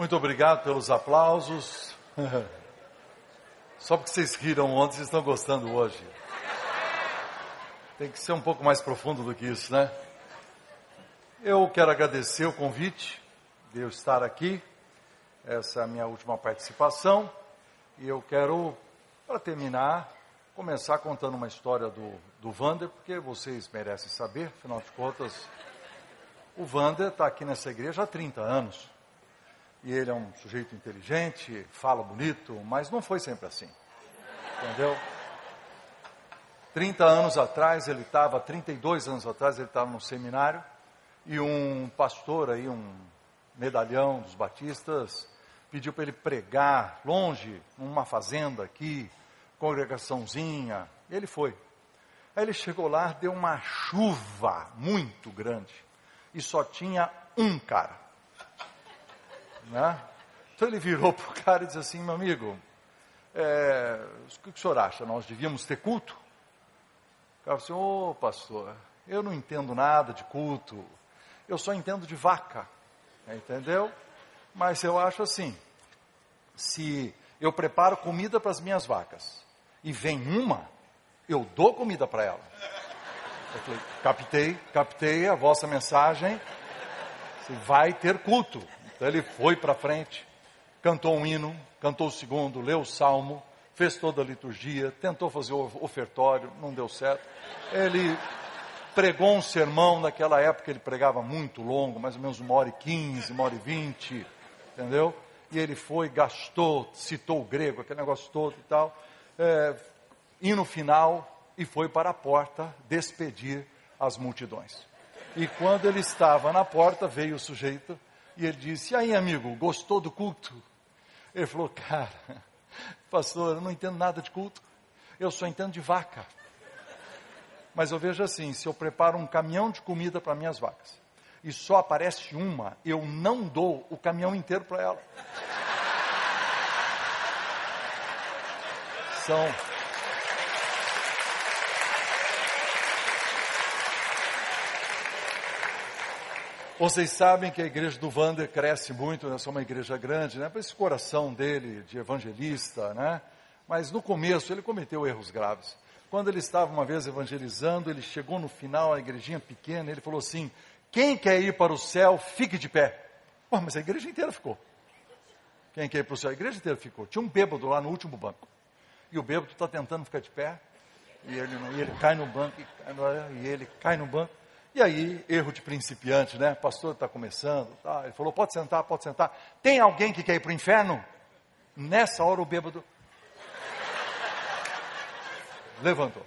Muito obrigado pelos aplausos. Só porque vocês riram ontem, vocês estão gostando hoje. Tem que ser um pouco mais profundo do que isso, né? Eu quero agradecer o convite de eu estar aqui. Essa é a minha última participação. E eu quero, para terminar, começar contando uma história do, do Vander, porque vocês merecem saber, afinal de contas, o Vander está aqui nessa igreja há 30 anos. E ele é um sujeito inteligente, fala bonito, mas não foi sempre assim. Entendeu? 30 anos atrás ele estava, 32 anos atrás ele estava no seminário e um pastor aí, um medalhão dos batistas, pediu para ele pregar longe, numa fazenda aqui, congregaçãozinha. Ele foi. Aí ele chegou lá, deu uma chuva muito grande e só tinha um cara. Né? Então ele virou para o cara e disse assim: meu amigo, é, o que o senhor acha? Nós devíamos ter culto? O cara disse: ô oh, pastor, eu não entendo nada de culto, eu só entendo de vaca, entendeu? Mas eu acho assim: se eu preparo comida para as minhas vacas e vem uma, eu dou comida para ela. Eu falei, captei, captei a vossa mensagem, você vai ter culto. Então ele foi para frente, cantou um hino, cantou o segundo, leu o salmo, fez toda a liturgia, tentou fazer o ofertório, não deu certo. Ele pregou um sermão, naquela época ele pregava muito longo, mais ou menos uma hora e quinze, uma hora e vinte, entendeu? E ele foi, gastou, citou o grego, aquele negócio todo e tal. É, e no final, e foi para a porta despedir as multidões. E quando ele estava na porta, veio o sujeito e ele disse: E aí, amigo, gostou do culto? Ele falou: Cara, pastor, eu não entendo nada de culto, eu só entendo de vaca. Mas eu vejo assim: se eu preparo um caminhão de comida para minhas vacas e só aparece uma, eu não dou o caminhão inteiro para ela. São Vocês sabem que a igreja do Vander cresce muito, nós somos uma igreja grande, né? Para esse coração dele de evangelista, né? Mas no começo ele cometeu erros graves. Quando ele estava uma vez evangelizando, ele chegou no final, a igrejinha pequena, ele falou assim: Quem quer ir para o céu, fique de pé. Pô, mas a igreja inteira ficou. Quem quer ir para o céu? A igreja inteira ficou. Tinha um bêbado lá no último banco. E o bêbado está tentando ficar de pé. E ele, e ele cai no banco, e ele cai no banco. E aí, erro de principiante, né? Pastor está começando, tá? ele falou: pode sentar, pode sentar. Tem alguém que quer ir para o inferno? Nessa hora o bêbado levantou.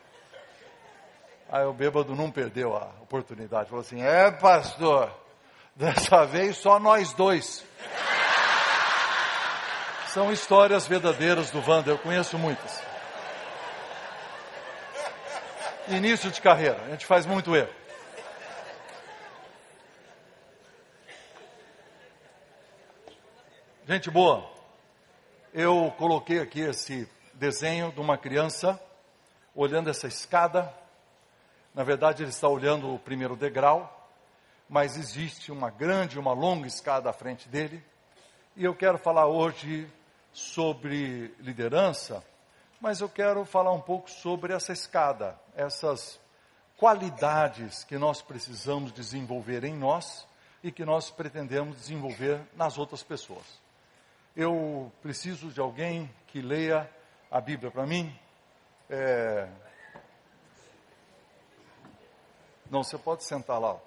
Aí o bêbado não perdeu a oportunidade, falou assim: é, pastor, dessa vez só nós dois. São histórias verdadeiras do Wander, eu conheço muitas. Início de carreira, a gente faz muito erro. Gente boa, eu coloquei aqui esse desenho de uma criança olhando essa escada. Na verdade, ele está olhando o primeiro degrau, mas existe uma grande, uma longa escada à frente dele. E eu quero falar hoje sobre liderança, mas eu quero falar um pouco sobre essa escada, essas qualidades que nós precisamos desenvolver em nós e que nós pretendemos desenvolver nas outras pessoas eu preciso de alguém que leia a Bíblia para mim. É... Não, você pode sentar lá.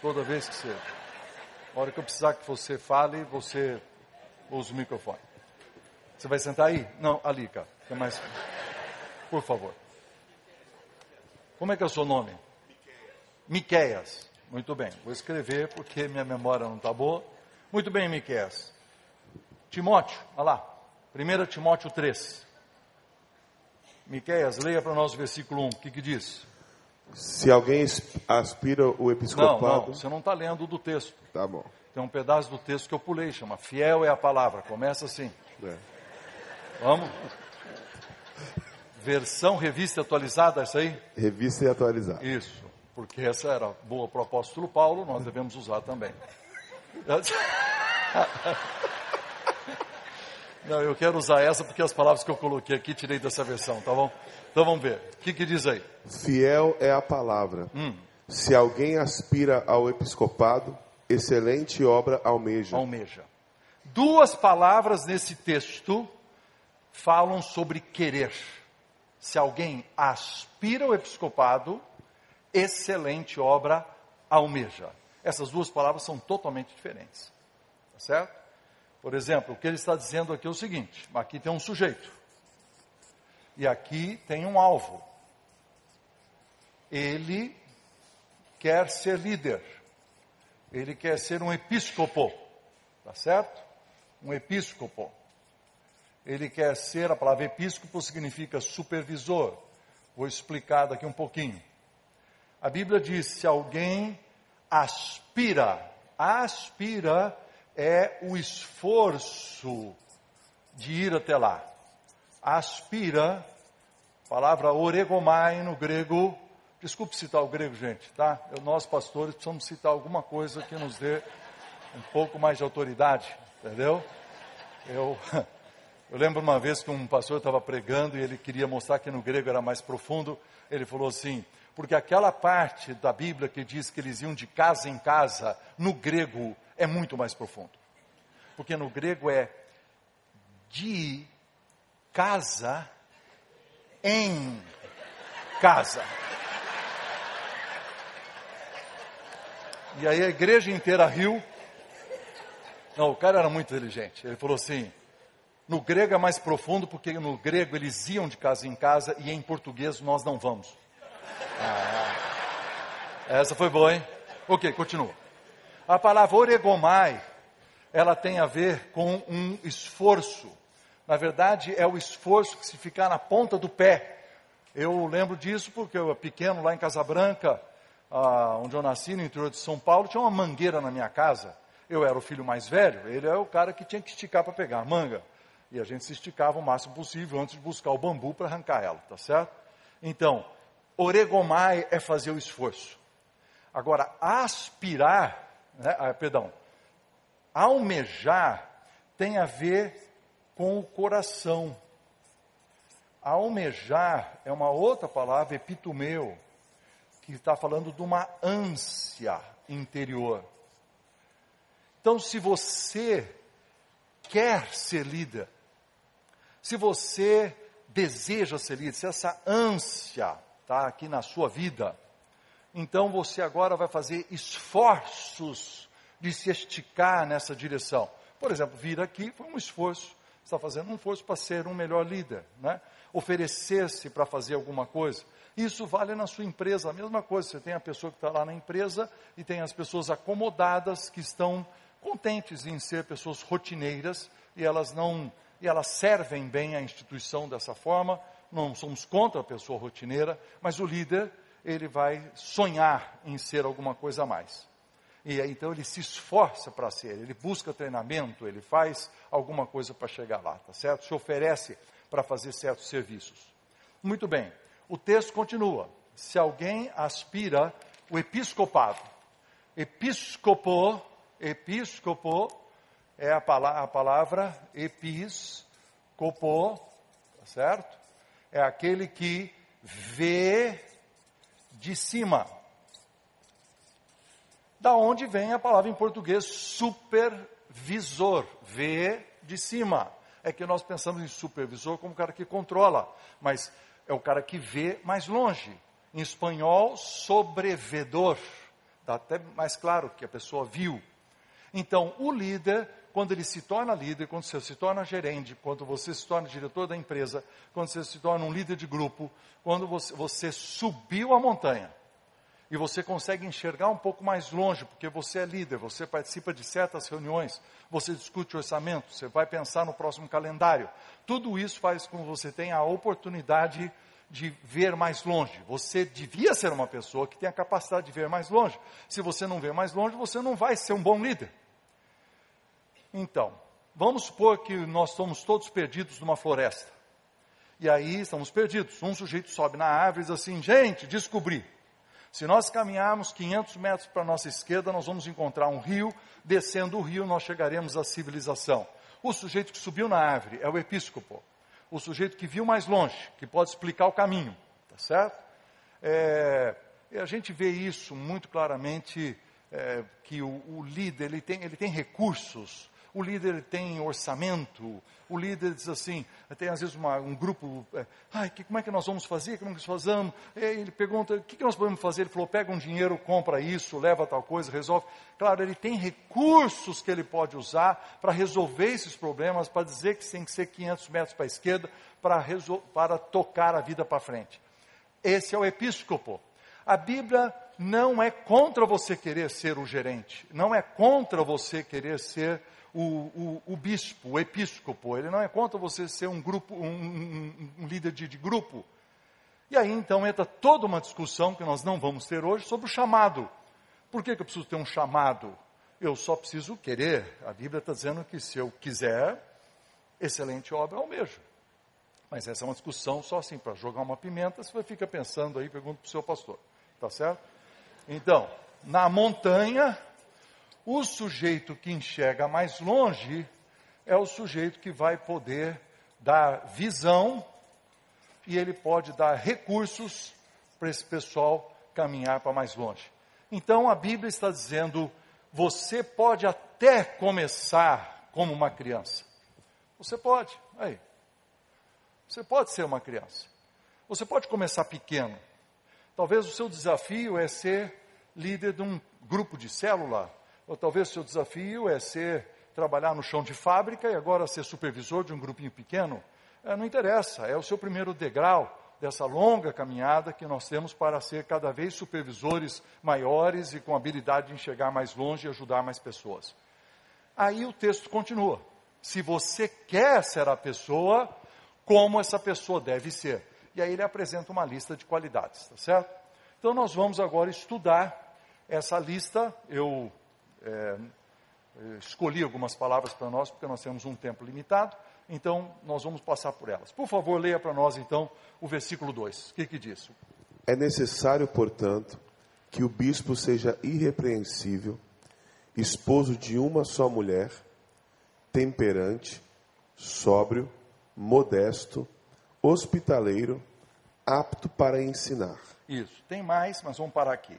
Toda vez que você. A hora que eu precisar que você fale, você usa o microfone. Você vai sentar aí? Não, ali, cara. Mais. Por favor. Como é que é o seu nome? Miqueias. Muito bem. Vou escrever porque minha memória não está boa. Muito bem, Miqueias. Timóteo, olha lá, 1 Timóteo 3. Miqueias, leia para nós o versículo 1, o que, que diz? Se alguém aspira o episcopado... Não, não, você não está lendo do texto. Tá bom. Tem um pedaço do texto que eu pulei, chama Fiel é a Palavra, começa assim. É. Vamos? Versão revista atualizada, essa aí? Revista e atualizada. Isso, porque essa era boa para o apóstolo Paulo, nós devemos usar também. Não, eu quero usar essa porque as palavras que eu coloquei aqui tirei dessa versão, tá bom? Então vamos ver. O que, que diz aí? Fiel é a palavra. Hum. Se alguém aspira ao episcopado, excelente obra almeja. Almeja. Duas palavras nesse texto falam sobre querer. Se alguém aspira ao episcopado, excelente obra almeja. Essas duas palavras são totalmente diferentes. Tá certo? Por exemplo, o que ele está dizendo aqui é o seguinte: aqui tem um sujeito, e aqui tem um alvo. Ele quer ser líder, ele quer ser um episcopo, tá certo? Um episcopo. Ele quer ser, a palavra episcopo significa supervisor. Vou explicar daqui um pouquinho. A Bíblia diz: se alguém aspira, aspira é o esforço de ir até lá. Aspira, palavra oregomai no grego. Desculpe citar o grego, gente, tá? Eu, nós pastores precisamos citar alguma coisa que nos dê um pouco mais de autoridade, entendeu? Eu, eu lembro uma vez que um pastor estava pregando e ele queria mostrar que no grego era mais profundo. Ele falou assim: porque aquela parte da Bíblia que diz que eles iam de casa em casa, no grego é muito mais profundo. Porque no grego é de casa em casa. E aí a igreja inteira riu. Não, o cara era muito inteligente. Ele falou assim: no grego é mais profundo, porque no grego eles iam de casa em casa e em português nós não vamos. Ah, essa foi boa, hein? Ok, continua. A palavra oregomai, ela tem a ver com um esforço. Na verdade, é o esforço que se ficar na ponta do pé. Eu lembro disso porque eu era pequeno lá em Casabranca, ah, onde eu nasci, no interior de São Paulo, tinha uma mangueira na minha casa. Eu era o filho mais velho, ele é o cara que tinha que esticar para pegar a manga. E a gente se esticava o máximo possível antes de buscar o bambu para arrancar ela, tá certo? Então, oregomai é fazer o esforço. Agora, aspirar né, ah, perdão, almejar tem a ver com o coração. Almejar é uma outra palavra, epitumeu, que está falando de uma ânsia interior. Então, se você quer ser líder, se você deseja ser líder, se essa ânsia está aqui na sua vida, então você agora vai fazer esforços de se esticar nessa direção. Por exemplo, vir aqui foi um esforço, está fazendo um esforço para ser um melhor líder, né? oferecer-se para fazer alguma coisa. Isso vale na sua empresa, a mesma coisa. Você tem a pessoa que está lá na empresa e tem as pessoas acomodadas que estão contentes em ser pessoas rotineiras e elas não e elas servem bem à instituição dessa forma. Não somos contra a pessoa rotineira, mas o líder ele vai sonhar em ser alguma coisa a mais. E então ele se esforça para ser, ele busca treinamento, ele faz alguma coisa para chegar lá, tá certo? Se oferece para fazer certos serviços. Muito bem, o texto continua. Se alguém aspira o episcopado, episcopo, episcopo é a palavra, a palavra episcopo, tá certo? É aquele que vê de cima. Da onde vem a palavra em português supervisor, vê de cima. É que nós pensamos em supervisor como o cara que controla, mas é o cara que vê mais longe. Em espanhol, sobrevedor. Está até mais claro que a pessoa viu. Então, o líder quando ele se torna líder, quando você se torna gerente, quando você se torna diretor da empresa, quando você se torna um líder de grupo, quando você, você subiu a montanha e você consegue enxergar um pouco mais longe, porque você é líder, você participa de certas reuniões, você discute orçamento, você vai pensar no próximo calendário. Tudo isso faz com que você tenha a oportunidade de ver mais longe. Você devia ser uma pessoa que tem a capacidade de ver mais longe. Se você não vê mais longe, você não vai ser um bom líder. Então, vamos supor que nós somos todos perdidos numa floresta. E aí estamos perdidos. Um sujeito sobe na árvore e diz assim: gente, descobri. Se nós caminharmos 500 metros para a nossa esquerda, nós vamos encontrar um rio. Descendo o rio, nós chegaremos à civilização. O sujeito que subiu na árvore é o episcopo. O sujeito que viu mais longe, que pode explicar o caminho. Tá certo? É, e a gente vê isso muito claramente, é, que o, o, líder ele tem, ele tem recursos o líder tem orçamento, o líder diz assim, tem às vezes uma, um grupo, é, ai, que, como é que nós vamos fazer, como é que nós fazemos? Ele pergunta, o que, que nós podemos fazer? Ele falou, pega um dinheiro, compra isso, leva tal coisa, resolve. Claro, ele tem recursos que ele pode usar para resolver esses problemas, para dizer que tem que ser 500 metros para a esquerda, para, para tocar a vida para frente. Esse é o episcopo. A Bíblia não é contra você querer ser o gerente, não é contra você querer ser o, o, o, bispo, o episcopo, ele não é contra você ser um grupo, um, um, um líder de, de, grupo. E aí então entra toda uma discussão que nós não vamos ter hoje sobre o chamado. Por que, que eu preciso ter um chamado? Eu só preciso querer. A Bíblia está dizendo que se eu quiser, excelente obra almejo. Mas essa é uma discussão só assim, para jogar uma pimenta, você fica pensando aí, pergunta para o seu pastor. Tá certo? Então, na montanha, o sujeito que enxerga mais longe é o sujeito que vai poder dar visão e ele pode dar recursos para esse pessoal caminhar para mais longe. Então a Bíblia está dizendo: você pode até começar como uma criança. Você pode, aí. Você pode ser uma criança. Você pode começar pequeno. Talvez o seu desafio é ser líder de um grupo de célula ou talvez seu desafio é ser trabalhar no chão de fábrica e agora ser supervisor de um grupinho pequeno. É, não interessa, é o seu primeiro degrau dessa longa caminhada que nós temos para ser cada vez supervisores maiores e com habilidade de enxergar mais longe e ajudar mais pessoas. Aí o texto continua. Se você quer ser a pessoa, como essa pessoa deve ser. E aí ele apresenta uma lista de qualidades, tá certo? Então nós vamos agora estudar essa lista. Eu é, escolhi algumas palavras para nós, porque nós temos um tempo limitado, então nós vamos passar por elas. Por favor, leia para nós então o versículo 2. O que, que diz? É necessário, portanto, que o bispo seja irrepreensível, esposo de uma só mulher, temperante, sóbrio, modesto, hospitaleiro, apto para ensinar. Isso, tem mais, mas vamos parar aqui.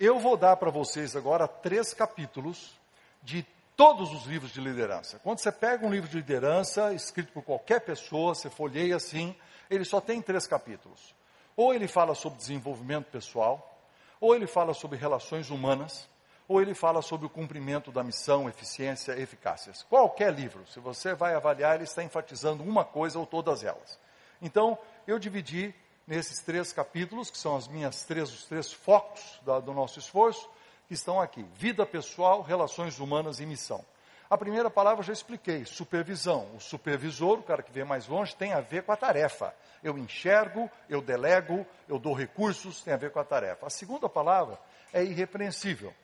Eu vou dar para vocês agora três capítulos de todos os livros de liderança. Quando você pega um livro de liderança, escrito por qualquer pessoa, você folheia assim, ele só tem três capítulos. Ou ele fala sobre desenvolvimento pessoal, ou ele fala sobre relações humanas, ou ele fala sobre o cumprimento da missão, eficiência e eficácia. Qualquer livro, se você vai avaliar, ele está enfatizando uma coisa ou todas elas. Então, eu dividi nesses três capítulos, que são as minhas três, os três focos da, do nosso esforço, que estão aqui: vida pessoal, relações humanas e missão. A primeira palavra eu já expliquei, supervisão. O supervisor, o cara que vê mais longe, tem a ver com a tarefa. Eu enxergo, eu delego, eu dou recursos, tem a ver com a tarefa. A segunda palavra é irrepreensível.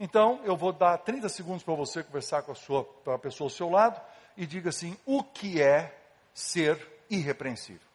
Então, eu vou dar 30 segundos para você conversar com a, sua, com a pessoa ao seu lado e diga assim: o que é ser irrepreensível?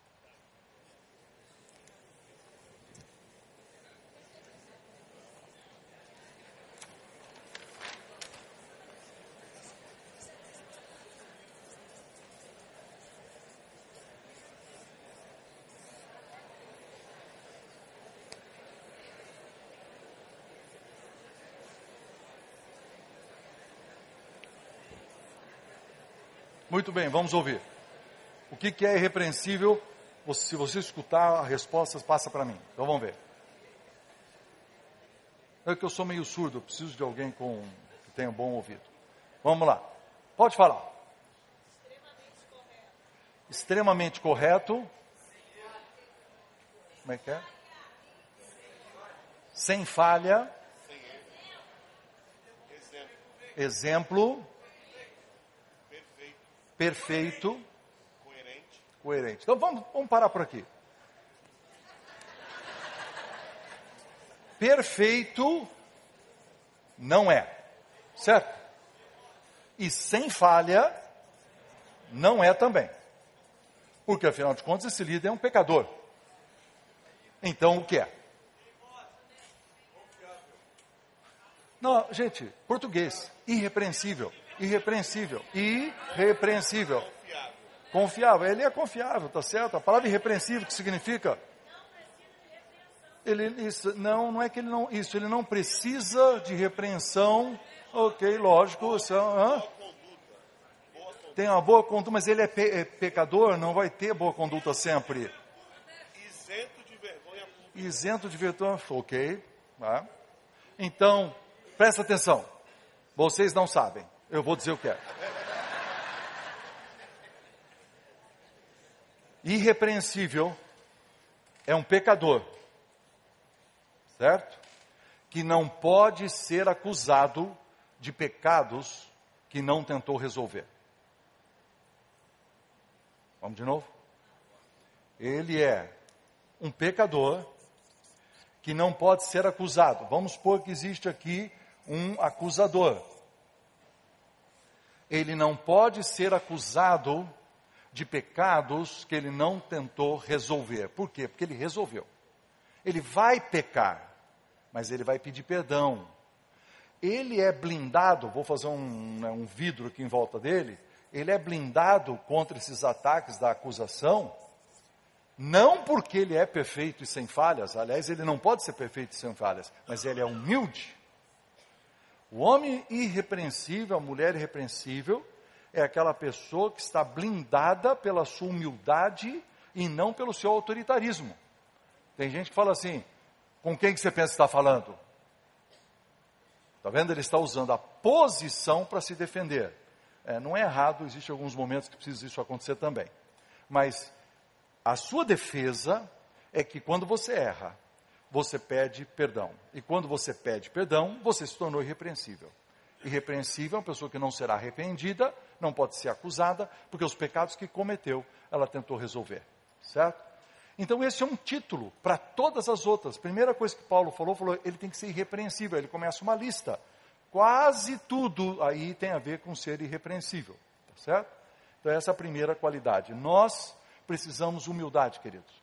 Muito bem, vamos ouvir. O que, que é irrepreensível? Se você escutar, a resposta passa para mim. Então vamos ver. É que eu sou meio surdo, eu preciso de alguém com, que tenha um bom ouvido. Vamos lá. Pode falar. Extremamente correto. Como é que é? Sem falha. Exemplo perfeito, coerente. coerente. Então vamos, vamos parar por aqui. Perfeito não é, certo? E sem falha não é também. Porque afinal de contas esse líder é um pecador. Então o que é? Não, gente, português, irrepreensível, irrepreensível, irrepreensível. Confiável, ele é confiável, tá certo? A palavra irrepreensível que significa ele, isso, não, não é que ele não, isso, ele não precisa de repreensão, ok, lógico, isso, é, tem uma boa conduta, mas ele é, pe, é, pecador, não vai ter boa conduta sempre. Isento de vergonha pública. Isento de vergonha, ok. Tá? Então, presta atenção, vocês não sabem, eu vou dizer o que é. Irrepreensível é um pecador certo? Que não pode ser acusado de pecados que não tentou resolver. Vamos de novo? Ele é um pecador que não pode ser acusado. Vamos supor que existe aqui um acusador. Ele não pode ser acusado de pecados que ele não tentou resolver. Por quê? Porque ele resolveu. Ele vai pecar, mas ele vai pedir perdão. Ele é blindado, vou fazer um, né, um vidro aqui em volta dele, ele é blindado contra esses ataques da acusação, não porque ele é perfeito e sem falhas, aliás, ele não pode ser perfeito e sem falhas, mas ele é humilde. O homem irrepreensível, a mulher irrepreensível, é aquela pessoa que está blindada pela sua humildade e não pelo seu autoritarismo. Tem gente que fala assim: com quem que você pensa que está falando? Está vendo? Ele está usando a posição para se defender. É, não é errado, existem alguns momentos que precisa isso acontecer também. Mas a sua defesa é que quando você erra, você pede perdão. E quando você pede perdão, você se tornou irrepreensível. Irrepreensível é uma pessoa que não será arrependida, não pode ser acusada, porque os pecados que cometeu, ela tentou resolver. Certo? Então, esse é um título para todas as outras. Primeira coisa que Paulo falou, falou, ele tem que ser irrepreensível. Ele começa uma lista. Quase tudo aí tem a ver com ser irrepreensível. Tá certo? Então, essa é a primeira qualidade. Nós precisamos humildade, queridos.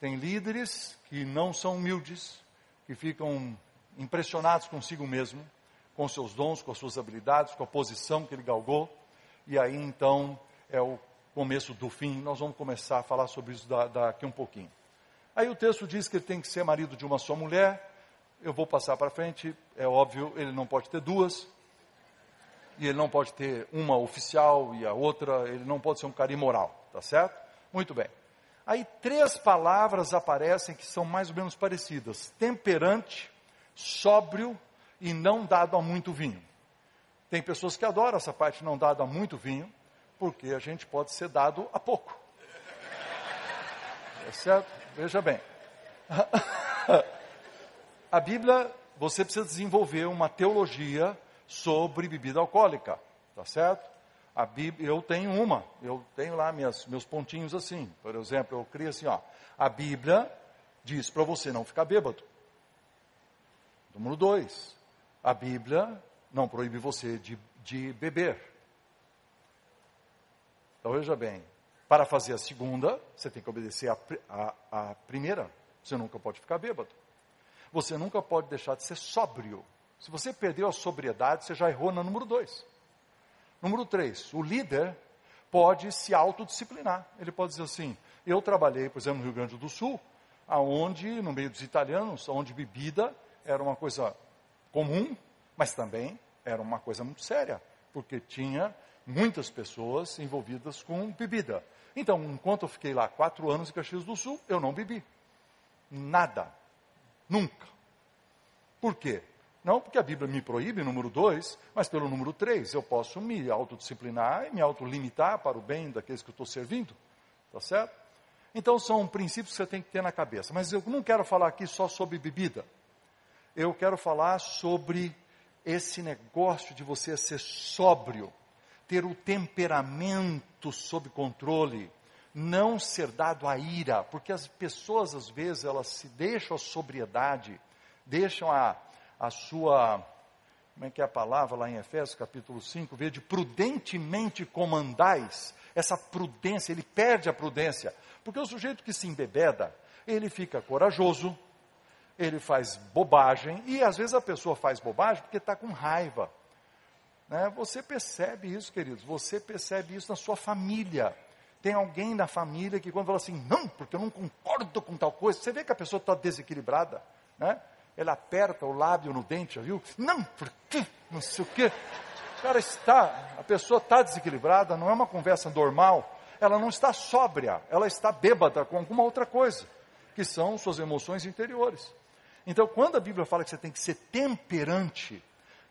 Tem líderes que não são humildes, que ficam impressionados consigo mesmo, com seus dons, com as suas habilidades, com a posição que ele galgou. E aí, então, é o começo do fim, nós vamos começar a falar sobre isso daqui um pouquinho. Aí o texto diz que ele tem que ser marido de uma só mulher, eu vou passar para frente, é óbvio, ele não pode ter duas, e ele não pode ter uma oficial e a outra, ele não pode ser um cara imoral, tá certo? Muito bem. Aí três palavras aparecem que são mais ou menos parecidas: temperante, sóbrio e não dado a muito vinho. Tem pessoas que adoram essa parte não dado a muito vinho, porque a gente pode ser dado a pouco. É certo? Veja bem. A Bíblia, você precisa desenvolver uma teologia sobre bebida alcoólica, tá certo? A Bíblia, eu tenho uma, eu tenho lá minhas, meus pontinhos assim. Por exemplo, eu crio assim, ó. A Bíblia diz para você não ficar bêbado. Número dois, a Bíblia não proíbe você de, de beber. Então veja bem, para fazer a segunda, você tem que obedecer a, a, a primeira. Você nunca pode ficar bêbado. Você nunca pode deixar de ser sóbrio. Se você perdeu a sobriedade, você já errou na número dois. Número três, o líder pode se autodisciplinar. Ele pode dizer assim: eu trabalhei, por exemplo, no Rio Grande do Sul, aonde, no meio dos italianos, onde bebida era uma coisa comum, mas também era uma coisa muito séria, porque tinha muitas pessoas envolvidas com bebida. Então, enquanto eu fiquei lá quatro anos em Caxias do Sul, eu não bebi. Nada. Nunca. Por quê? Não porque a Bíblia me proíbe, número dois, mas pelo número três, eu posso me autodisciplinar e me autolimitar para o bem daqueles que eu estou servindo. Tá certo? Então são princípios que você tem que ter na cabeça. Mas eu não quero falar aqui só sobre bebida. Eu quero falar sobre esse negócio de você ser sóbrio ter o temperamento sob controle, não ser dado à ira, porque as pessoas às vezes elas se deixam a sobriedade, deixam a, a sua, como é que é a palavra lá em Efésios capítulo 5, vê de prudentemente comandais, essa prudência, ele perde a prudência, porque o sujeito que se embebeda, ele fica corajoso, ele faz bobagem, e às vezes a pessoa faz bobagem porque está com raiva. Né? Você percebe isso, queridos, você percebe isso na sua família. Tem alguém na família que quando fala assim, não, porque eu não concordo com tal coisa, você vê que a pessoa está desequilibrada, né? Ela aperta o lábio no dente, viu? Não, porque não sei o quê. Cara está, a pessoa está desequilibrada, não é uma conversa normal, ela não está sóbria, ela está bêbada com alguma outra coisa, que são suas emoções interiores. Então, quando a Bíblia fala que você tem que ser temperante,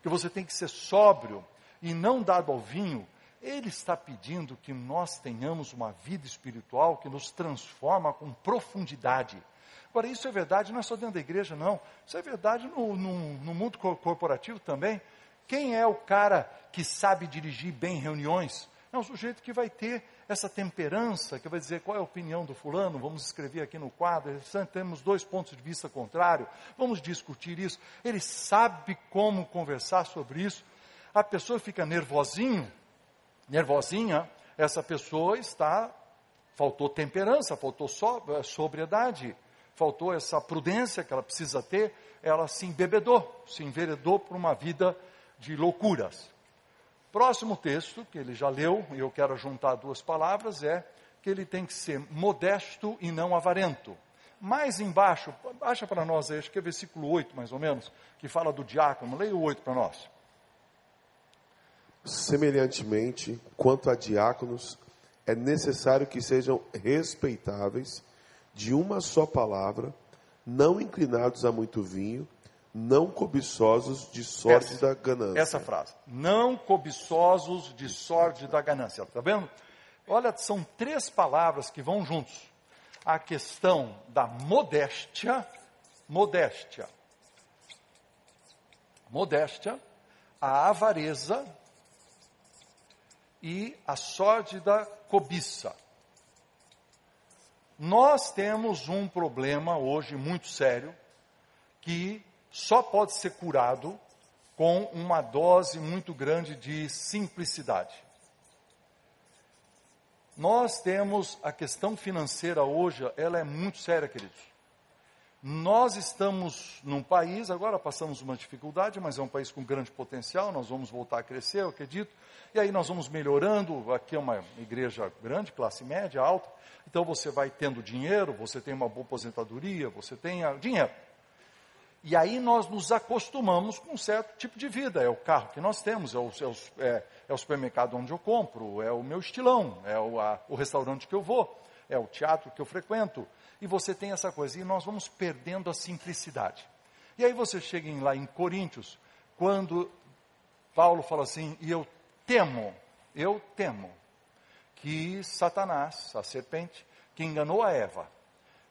que você tem que ser sóbrio e não dado ao vinho, ele está pedindo que nós tenhamos uma vida espiritual que nos transforma com profundidade. Agora, isso é verdade não é só dentro da igreja, não. Isso é verdade no, no, no mundo corporativo também. Quem é o cara que sabe dirigir bem reuniões? É um sujeito que vai ter essa temperança, que vai dizer qual é a opinião do fulano, vamos escrever aqui no quadro, temos dois pontos de vista contrários, vamos discutir isso. Ele sabe como conversar sobre isso. A pessoa fica nervosinho, nervosinha, essa pessoa está, faltou temperança, faltou sobriedade, faltou essa prudência que ela precisa ter, ela se embebedou, se enveredou por uma vida de loucuras. Próximo texto, que ele já leu, e eu quero juntar duas palavras, é que ele tem que ser modesto e não avarento. Mais embaixo, baixa para nós aí, acho que é versículo 8 mais ou menos, que fala do diácono. Leia o 8 para nós. Semelhantemente, quanto a diáconos, é necessário que sejam respeitáveis, de uma só palavra, não inclinados a muito vinho, não cobiçosos de sorte essa, da ganância. Essa frase. Não cobiçosos de sorte da ganância. Está vendo? Olha, são três palavras que vão juntos. A questão da modéstia, modéstia, modéstia, a avareza e a sorte da cobiça. Nós temos um problema hoje muito sério que só pode ser curado com uma dose muito grande de simplicidade. Nós temos a questão financeira hoje, ela é muito séria, queridos. Nós estamos num país, agora passamos uma dificuldade, mas é um país com grande potencial, nós vamos voltar a crescer, eu acredito. E aí nós vamos melhorando, aqui é uma igreja grande, classe média, alta, então você vai tendo dinheiro, você tem uma boa aposentadoria, você tem dinheiro. E aí nós nos acostumamos com um certo tipo de vida. É o carro que nós temos, é o, é, é, é o supermercado onde eu compro, é o meu estilão, é o, a, o restaurante que eu vou, é o teatro que eu frequento. E você tem essa coisa. E nós vamos perdendo a simplicidade. E aí você chega em, lá em Coríntios, quando Paulo fala assim, e eu temo, eu temo, que Satanás, a serpente, que enganou a Eva,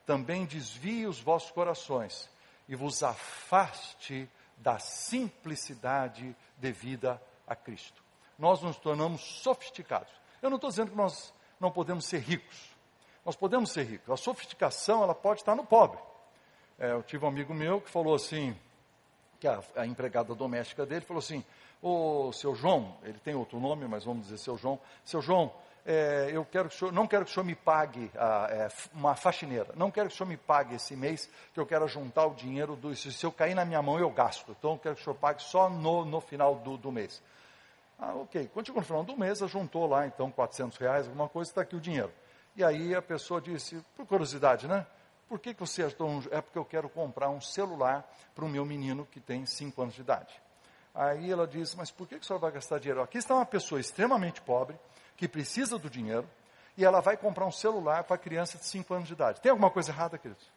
também desvie os vossos corações e vos afaste da simplicidade devida a Cristo. Nós nos tornamos sofisticados. Eu não estou dizendo que nós não podemos ser ricos. Nós podemos ser ricos. A sofisticação, ela pode estar no pobre. É, eu tive um amigo meu que falou assim, que a, a empregada doméstica dele falou assim, ô, seu João, ele tem outro nome, mas vamos dizer seu João, seu João, é, eu quero que senhor, não quero que o senhor me pague ah, é, uma faxineira, não quero que o senhor me pague esse mês, que eu quero juntar o dinheiro, do, se, se eu cair na minha mão eu gasto, então eu quero que o senhor pague só no, no final do, do mês. Ah, ok. Quando chegou no final do mês, juntou lá então 400 reais, alguma coisa, está aqui o dinheiro. E aí a pessoa disse, por curiosidade, né? Por que, que você ajudou? É porque eu quero comprar um celular para o meu menino que tem 5 anos de idade. Aí ela disse, mas por que, que senhor vai gastar dinheiro? Aqui está uma pessoa extremamente pobre, que precisa do dinheiro e ela vai comprar um celular para a criança de 5 anos de idade. Tem alguma coisa errada, queridos?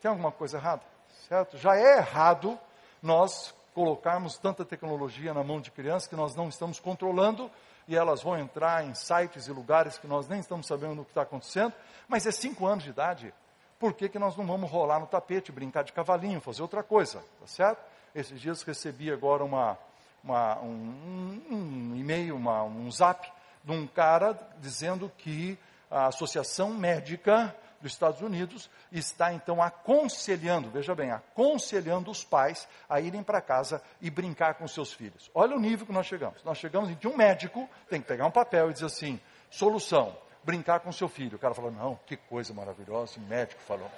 Tem alguma coisa errada? Certo? Já é errado nós colocarmos tanta tecnologia na mão de crianças que nós não estamos controlando e elas vão entrar em sites e lugares que nós nem estamos sabendo o que está acontecendo, mas é 5 anos de idade. Por que, que nós não vamos rolar no tapete, brincar de cavalinho, fazer outra coisa? Tá certo? Esses dias recebi agora uma, uma um, um, um e-mail, uma, um zap de um cara dizendo que a Associação Médica dos Estados Unidos está então aconselhando, veja bem, aconselhando os pais a irem para casa e brincar com seus filhos. Olha o nível que nós chegamos. Nós chegamos em que um médico tem que pegar um papel e dizer assim: solução, brincar com seu filho. O cara falou: não, que coisa maravilhosa, o médico falou.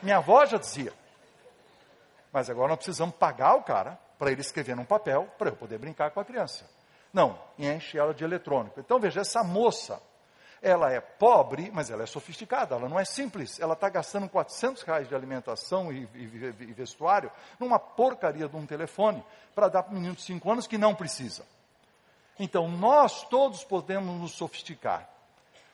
Minha avó já dizia: Mas agora nós precisamos pagar o cara para ele escrever num papel para eu poder brincar com a criança. Não, enche ela de eletrônico. Então veja, essa moça, ela é pobre, mas ela é sofisticada, ela não é simples. Ela está gastando 400 reais de alimentação e, e, e vestuário numa porcaria de um telefone para dar para um menino de 5 anos que não precisa. Então, nós todos podemos nos sofisticar.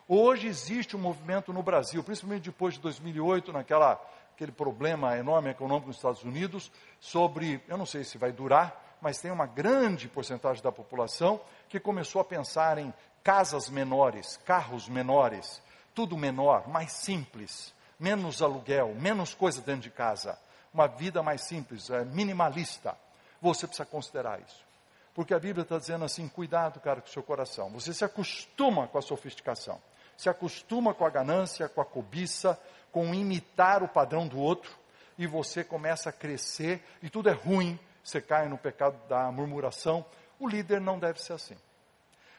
Hoje existe um movimento no Brasil, principalmente depois de 2008, naquela aquele problema enorme econômico nos Estados Unidos, sobre, eu não sei se vai durar, mas tem uma grande porcentagem da população que começou a pensar em casas menores, carros menores, tudo menor, mais simples, menos aluguel, menos coisa dentro de casa, uma vida mais simples, é, minimalista. Você precisa considerar isso. Porque a Bíblia está dizendo assim: cuidado, cara, com o seu coração. Você se acostuma com a sofisticação, se acostuma com a ganância, com a cobiça, com imitar o padrão do outro, e você começa a crescer, e tudo é ruim, você cai no pecado da murmuração. O líder não deve ser assim.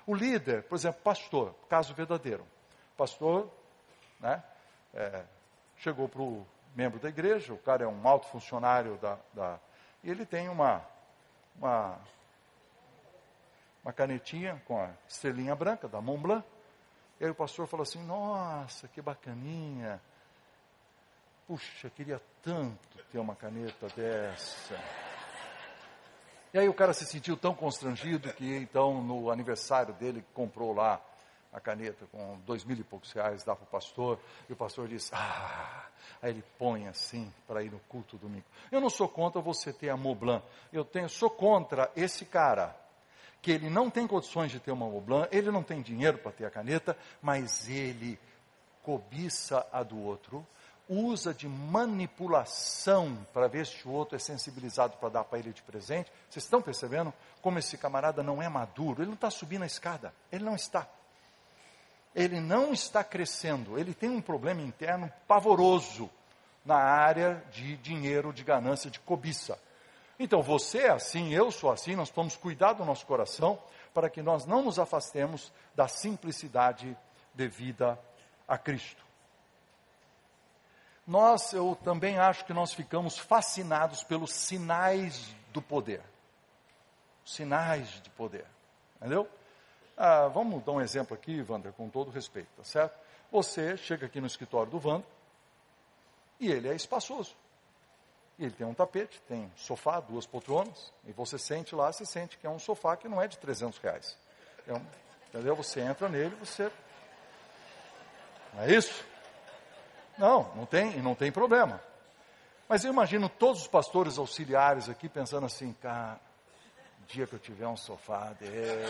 O líder, por exemplo, pastor, caso verdadeiro. Pastor, né, é, chegou para o membro da igreja, o cara é um alto funcionário da, da e ele tem uma, uma, uma canetinha com a estrelinha branca da Mont Blanc. E aí o pastor falou assim: Nossa, que bacaninha. Puxa, queria tanto ter uma caneta dessa. E aí o cara se sentiu tão constrangido que então no aniversário dele comprou lá a caneta com dois mil e poucos reais, dá para o pastor, e o pastor diz, ah, aí ele põe assim para ir no culto domingo. Eu não sou contra você ter a Moblan, eu tenho, sou contra esse cara, que ele não tem condições de ter uma Moblan, ele não tem dinheiro para ter a caneta, mas ele cobiça a do outro, usa de manipulação para ver se o outro é sensibilizado para dar para ele de presente. Vocês estão percebendo como esse camarada não é maduro? Ele não está subindo a escada, ele não está. Ele não está crescendo, ele tem um problema interno pavoroso na área de dinheiro, de ganância, de cobiça. Então você é assim, eu sou assim, nós vamos cuidar do nosso coração para que nós não nos afastemos da simplicidade devida a Cristo nós, eu também acho que nós ficamos fascinados pelos sinais do poder. Sinais de poder. Entendeu? Ah, vamos dar um exemplo aqui, Wander, com todo respeito, tá certo? Você chega aqui no escritório do Wander e ele é espaçoso. Ele tem um tapete, tem sofá, duas poltronas, e você sente lá, você sente que é um sofá que não é de 300 reais. É entendeu? Você entra nele, você. Não é isso? Não, não tem, não tem problema. Mas eu imagino todos os pastores auxiliares aqui pensando assim, cara, dia que eu tiver um sofá desse.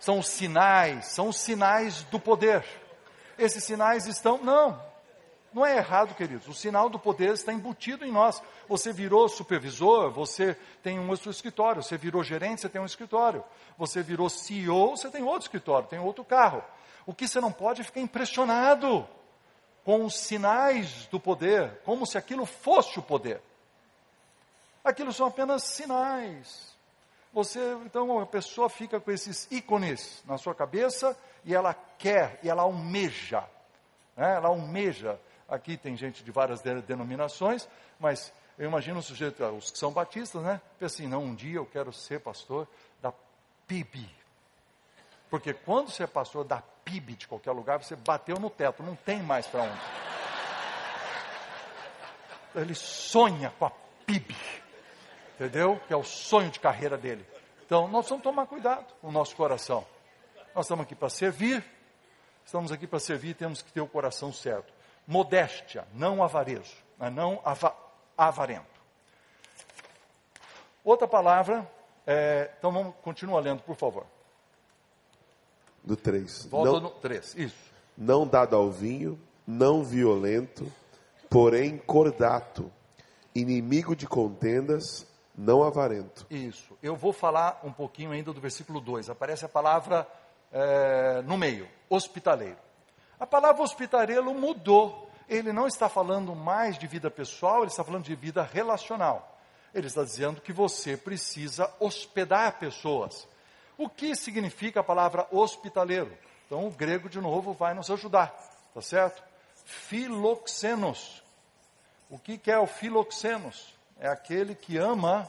São os sinais, são os sinais do poder. Esses sinais estão, não, não é errado, queridos. O sinal do poder está embutido em nós. Você virou supervisor, você tem um outro escritório. Você virou gerente, você tem um escritório. Você virou CEO, você tem outro escritório, tem outro carro. O que você não pode é ficar impressionado com os sinais do poder, como se aquilo fosse o poder. Aquilo são apenas sinais. Você, então, a pessoa fica com esses ícones na sua cabeça e ela quer, e ela almeja. Né? Ela almeja. Aqui tem gente de várias denominações, mas eu imagino o sujeito, os que são batistas, né? Pensa assim, não, um dia eu quero ser pastor da PIB. Porque quando você pastor da PIB de qualquer lugar, você bateu no teto, não tem mais para onde. Ele sonha com a PIB, entendeu? Que é o sonho de carreira dele. Então, nós precisamos tomar cuidado com o nosso coração. Nós estamos aqui para servir, estamos aqui para servir e temos que ter o coração certo. Modéstia, não avarejo, não ava, avarento. Outra palavra, é, então vamos continuar lendo, por favor. Do 3. Volta não, no 3, isso. Não dado ao vinho, não violento, porém cordato, inimigo de contendas, não avarento. Isso. Eu vou falar um pouquinho ainda do versículo 2. Aparece a palavra é, no meio, hospitaleiro. A palavra hospitaleiro mudou. Ele não está falando mais de vida pessoal, ele está falando de vida relacional. Ele está dizendo que você precisa hospedar pessoas. O que significa a palavra hospitaleiro? Então, o grego, de novo, vai nos ajudar, tá certo? Filoxenos. O que, que é o filoxenos? É aquele que ama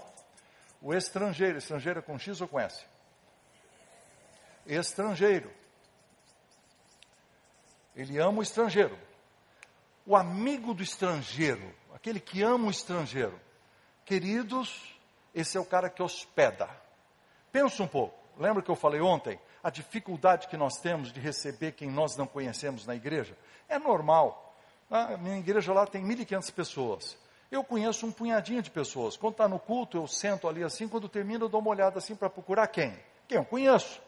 o estrangeiro. Estrangeiro é com X ou com S? Estrangeiro. Ele ama o estrangeiro. O amigo do estrangeiro, aquele que ama o estrangeiro. Queridos, esse é o cara que hospeda. Pensa um pouco. Lembra que eu falei ontem? A dificuldade que nós temos de receber quem nós não conhecemos na igreja? É normal. A minha igreja lá tem 1.500 pessoas. Eu conheço um punhadinho de pessoas. Quando está no culto, eu sento ali assim. Quando termino, eu dou uma olhada assim para procurar quem? Quem eu conheço.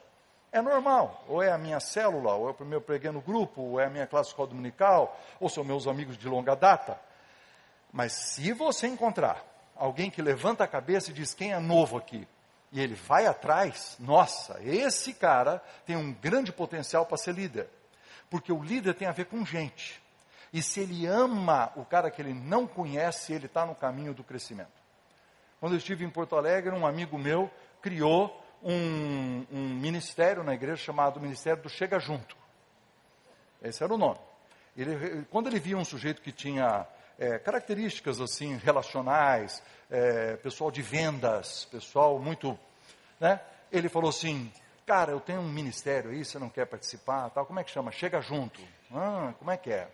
É normal. Ou é a minha célula, ou é o meu preguei no grupo, ou é a minha classe escola dominical, ou são meus amigos de longa data. Mas se você encontrar alguém que levanta a cabeça e diz quem é novo aqui, e ele vai atrás, nossa, esse cara tem um grande potencial para ser líder. Porque o líder tem a ver com gente. E se ele ama o cara que ele não conhece, ele está no caminho do crescimento. Quando eu estive em Porto Alegre, um amigo meu criou um, um ministério na igreja chamado Ministério do Chega Junto. Esse era o nome. Ele, quando ele via um sujeito que tinha é, características assim relacionais, é, pessoal de vendas, pessoal muito, né? Ele falou assim, cara, eu tenho um ministério aí, você não quer participar, tal? Como é que chama? Chega junto. Ah, como é que é?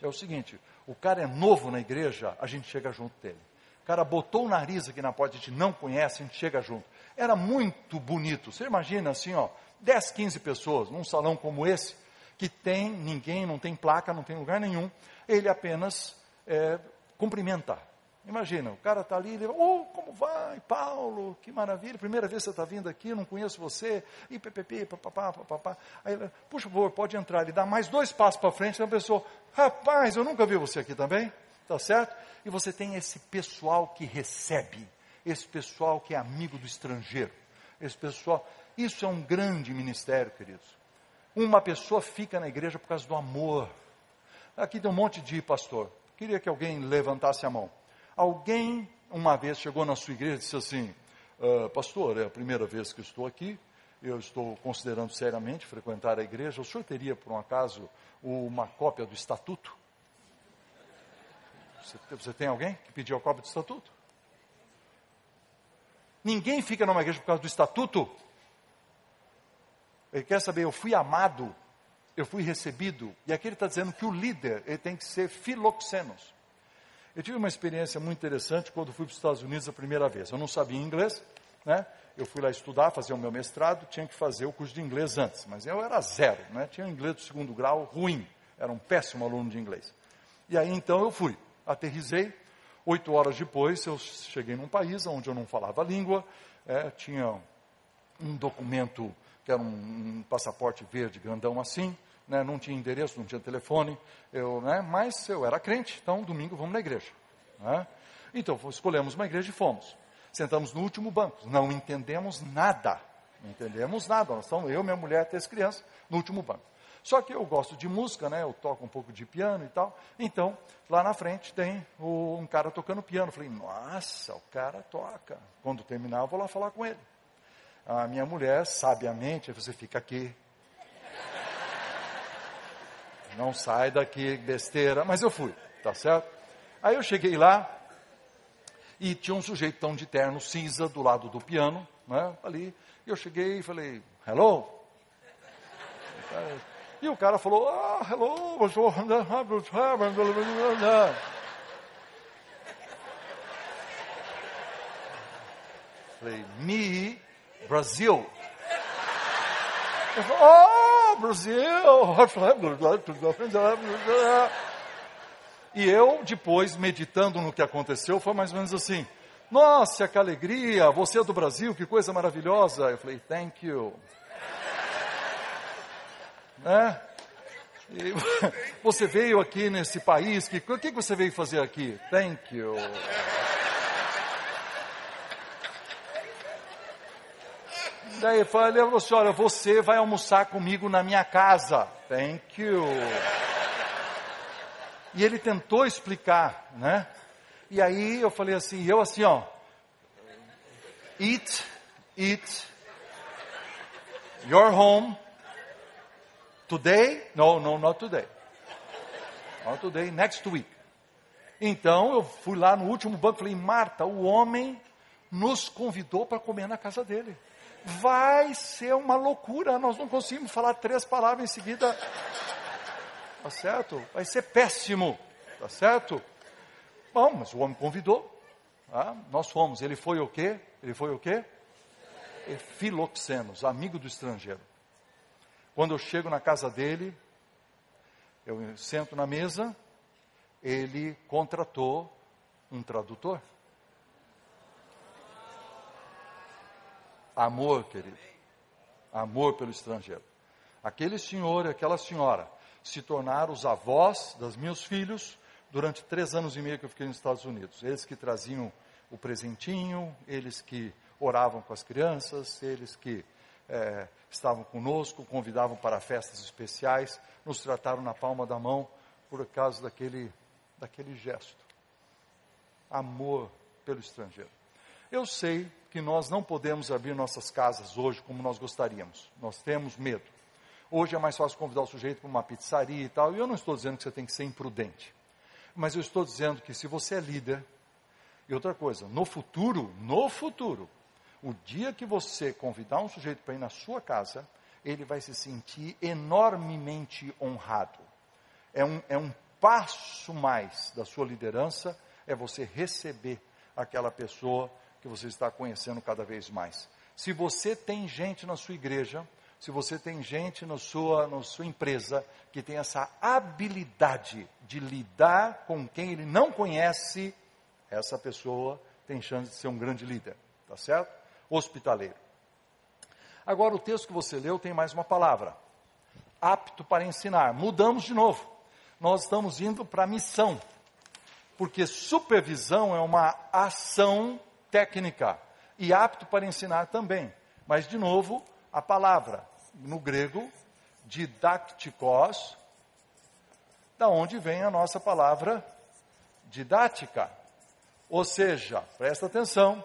É o seguinte, o cara é novo na igreja, a gente chega junto dele. O cara botou o nariz aqui na porta, a gente não conhece, a gente chega junto. Era muito bonito. Você imagina assim, ó, 10, 15 pessoas num salão como esse, que tem ninguém, não tem placa, não tem lugar nenhum, ele apenas é, cumprimenta. Imagina, o cara está ali, ele, oh, como vai, Paulo, que maravilha, primeira vez que você está vindo aqui, não conheço você, e ppp, papapá, papapá. Aí ele, puxa, favor, pode entrar, ele dá mais dois passos para frente, e a pessoa, rapaz, eu nunca vi você aqui também, tá certo? E você tem esse pessoal que recebe, esse pessoal que é amigo do estrangeiro, esse pessoal, isso é um grande ministério, queridos. Uma pessoa fica na igreja por causa do amor. Aqui tem um monte de pastor. Queria que alguém levantasse a mão. Alguém uma vez chegou na sua igreja e disse assim: ah, Pastor, é a primeira vez que estou aqui, eu estou considerando seriamente frequentar a igreja. O senhor teria, por um acaso, uma cópia do estatuto? Você, você tem alguém que pediu a cópia do estatuto? Ninguém fica numa igreja por causa do estatuto. Ele quer saber, eu fui amado, eu fui recebido. E aqui ele está dizendo que o líder ele tem que ser filoxenos. Eu tive uma experiência muito interessante quando fui para os Estados Unidos a primeira vez. Eu não sabia inglês, né? Eu fui lá estudar, fazer o meu mestrado, tinha que fazer o curso de inglês antes, mas eu era zero, né? Tinha um inglês do segundo grau ruim, era um péssimo aluno de inglês. E aí então eu fui, aterrisei, oito horas depois eu cheguei num país onde eu não falava a língua, é, tinha um documento que era um, um passaporte verde grandão assim, né, não tinha endereço, não tinha telefone, eu, né, mas eu era crente, então domingo vamos na igreja. Né? Então escolhemos uma igreja e fomos. Sentamos no último banco, não entendemos nada, não entendemos nada, nós estamos, eu, minha mulher, três crianças, no último banco. Só que eu gosto de música, né? Eu toco um pouco de piano e tal. Então, lá na frente tem o, um cara tocando piano. Falei, nossa, o cara toca. Quando terminar, eu vou lá falar com ele. A minha mulher, sabiamente, você fica aqui, não sai daqui, besteira. Mas eu fui, tá certo? Aí eu cheguei lá e tinha um sujeito tão de terno cinza do lado do piano, né? Ali. E eu cheguei e falei, hello? E o cara falou, ah, hello, Falei, me, Brasil. Eu falei, oh, Brasil. E eu, depois, meditando no que aconteceu, foi mais ou menos assim: Nossa, que alegria, você é do Brasil, que coisa maravilhosa. Eu falei: Thank you. né? E você veio aqui nesse país, que, o que você veio fazer aqui? Thank you. Daí eu falei, assim, olha, você vai almoçar comigo na minha casa. Thank you. E ele tentou explicar, né? E aí eu falei assim, eu assim, ó. Eat, eat. Your home. Today? No, no, not today. Not today, next week. Então eu fui lá no último banco e falei, Marta, o homem nos convidou para comer na casa dele. Vai ser uma loucura, nós não conseguimos falar três palavras em seguida. Tá certo? Vai ser péssimo. Tá certo? Bom, mas o homem convidou. Tá? Nós fomos. Ele foi o quê? Ele foi o quê? Filoxenos, amigo do estrangeiro. Quando eu chego na casa dele, eu sento na mesa, ele contratou um tradutor. Amor, querido. Amor pelo estrangeiro. Aquele senhor e aquela senhora se tornaram os avós dos meus filhos durante três anos e meio que eu fiquei nos Estados Unidos. Eles que traziam o presentinho, eles que oravam com as crianças, eles que é, estavam conosco, convidavam para festas especiais, nos trataram na palma da mão por causa daquele, daquele gesto. Amor pelo estrangeiro. Eu sei que nós não podemos abrir nossas casas hoje como nós gostaríamos. Nós temos medo. Hoje é mais fácil convidar o sujeito para uma pizzaria e tal. E eu não estou dizendo que você tem que ser imprudente. Mas eu estou dizendo que se você é líder, e outra coisa, no futuro, no futuro, o dia que você convidar um sujeito para ir na sua casa, ele vai se sentir enormemente honrado. É um, é um passo mais da sua liderança, é você receber aquela pessoa que você está conhecendo cada vez mais. Se você tem gente na sua igreja, se você tem gente na sua, na sua empresa que tem essa habilidade de lidar com quem ele não conhece, essa pessoa tem chance de ser um grande líder, tá certo? hospitaleiro. Agora, o texto que você leu tem mais uma palavra: apto para ensinar. Mudamos de novo. Nós estamos indo para a missão, porque supervisão é uma ação técnica e apto para ensinar também. Mas, de novo, a palavra no grego, didacticos, da onde vem a nossa palavra didática. Ou seja, presta atenção,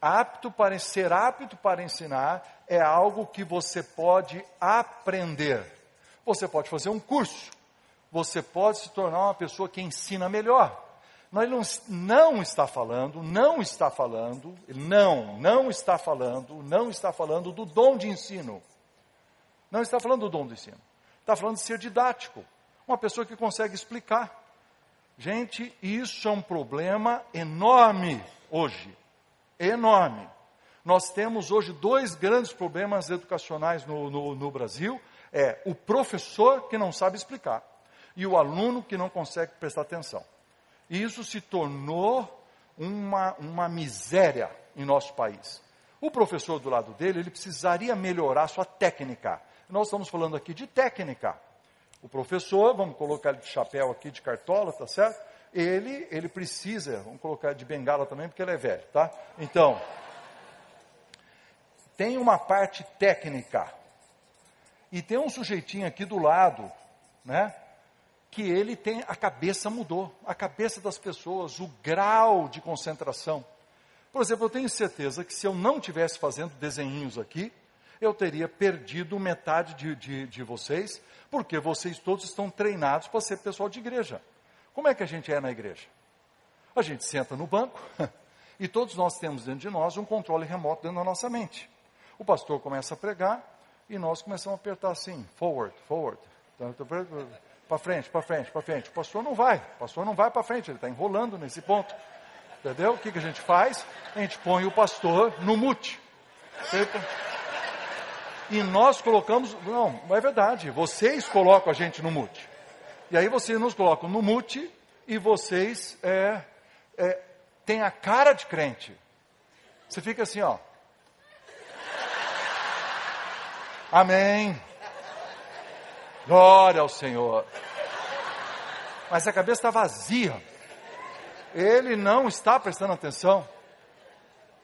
apto para ser apto para ensinar é algo que você pode aprender. Você pode fazer um curso. Você pode se tornar uma pessoa que ensina melhor. Nós não está falando, não está falando, não, não está falando, não está falando do dom de ensino. Não está falando do dom de ensino. Está falando de ser didático. Uma pessoa que consegue explicar. Gente, isso é um problema enorme hoje enorme. Nós temos hoje dois grandes problemas educacionais no, no, no Brasil: é o professor que não sabe explicar e o aluno que não consegue prestar atenção. Isso se tornou uma, uma miséria em nosso país. O professor do lado dele, ele precisaria melhorar sua técnica. Nós estamos falando aqui de técnica. O professor, vamos colocar ele de chapéu aqui, de cartola, tá certo? ele, ele precisa, vamos colocar de bengala também, porque ele é velho, tá? Então, tem uma parte técnica. E tem um sujeitinho aqui do lado, né? Que ele tem, a cabeça mudou, a cabeça das pessoas, o grau de concentração. Por exemplo, eu tenho certeza que se eu não tivesse fazendo desenhinhos aqui, eu teria perdido metade de, de, de vocês, porque vocês todos estão treinados para ser pessoal de igreja. Como é que a gente é na igreja? A gente senta no banco e todos nós temos dentro de nós um controle remoto dentro da nossa mente. O pastor começa a pregar e nós começamos a apertar assim, forward, forward, para frente, para frente, para frente. O pastor não vai, o pastor não vai para frente, ele está enrolando nesse ponto. Entendeu? O que, que a gente faz? A gente põe o pastor no mute. E nós colocamos, não, é verdade, vocês colocam a gente no mute. E aí vocês nos colocam no mute e vocês é, é, têm a cara de crente. Você fica assim, ó. Amém. Glória ao Senhor. Mas a cabeça está vazia. Ele não está prestando atenção.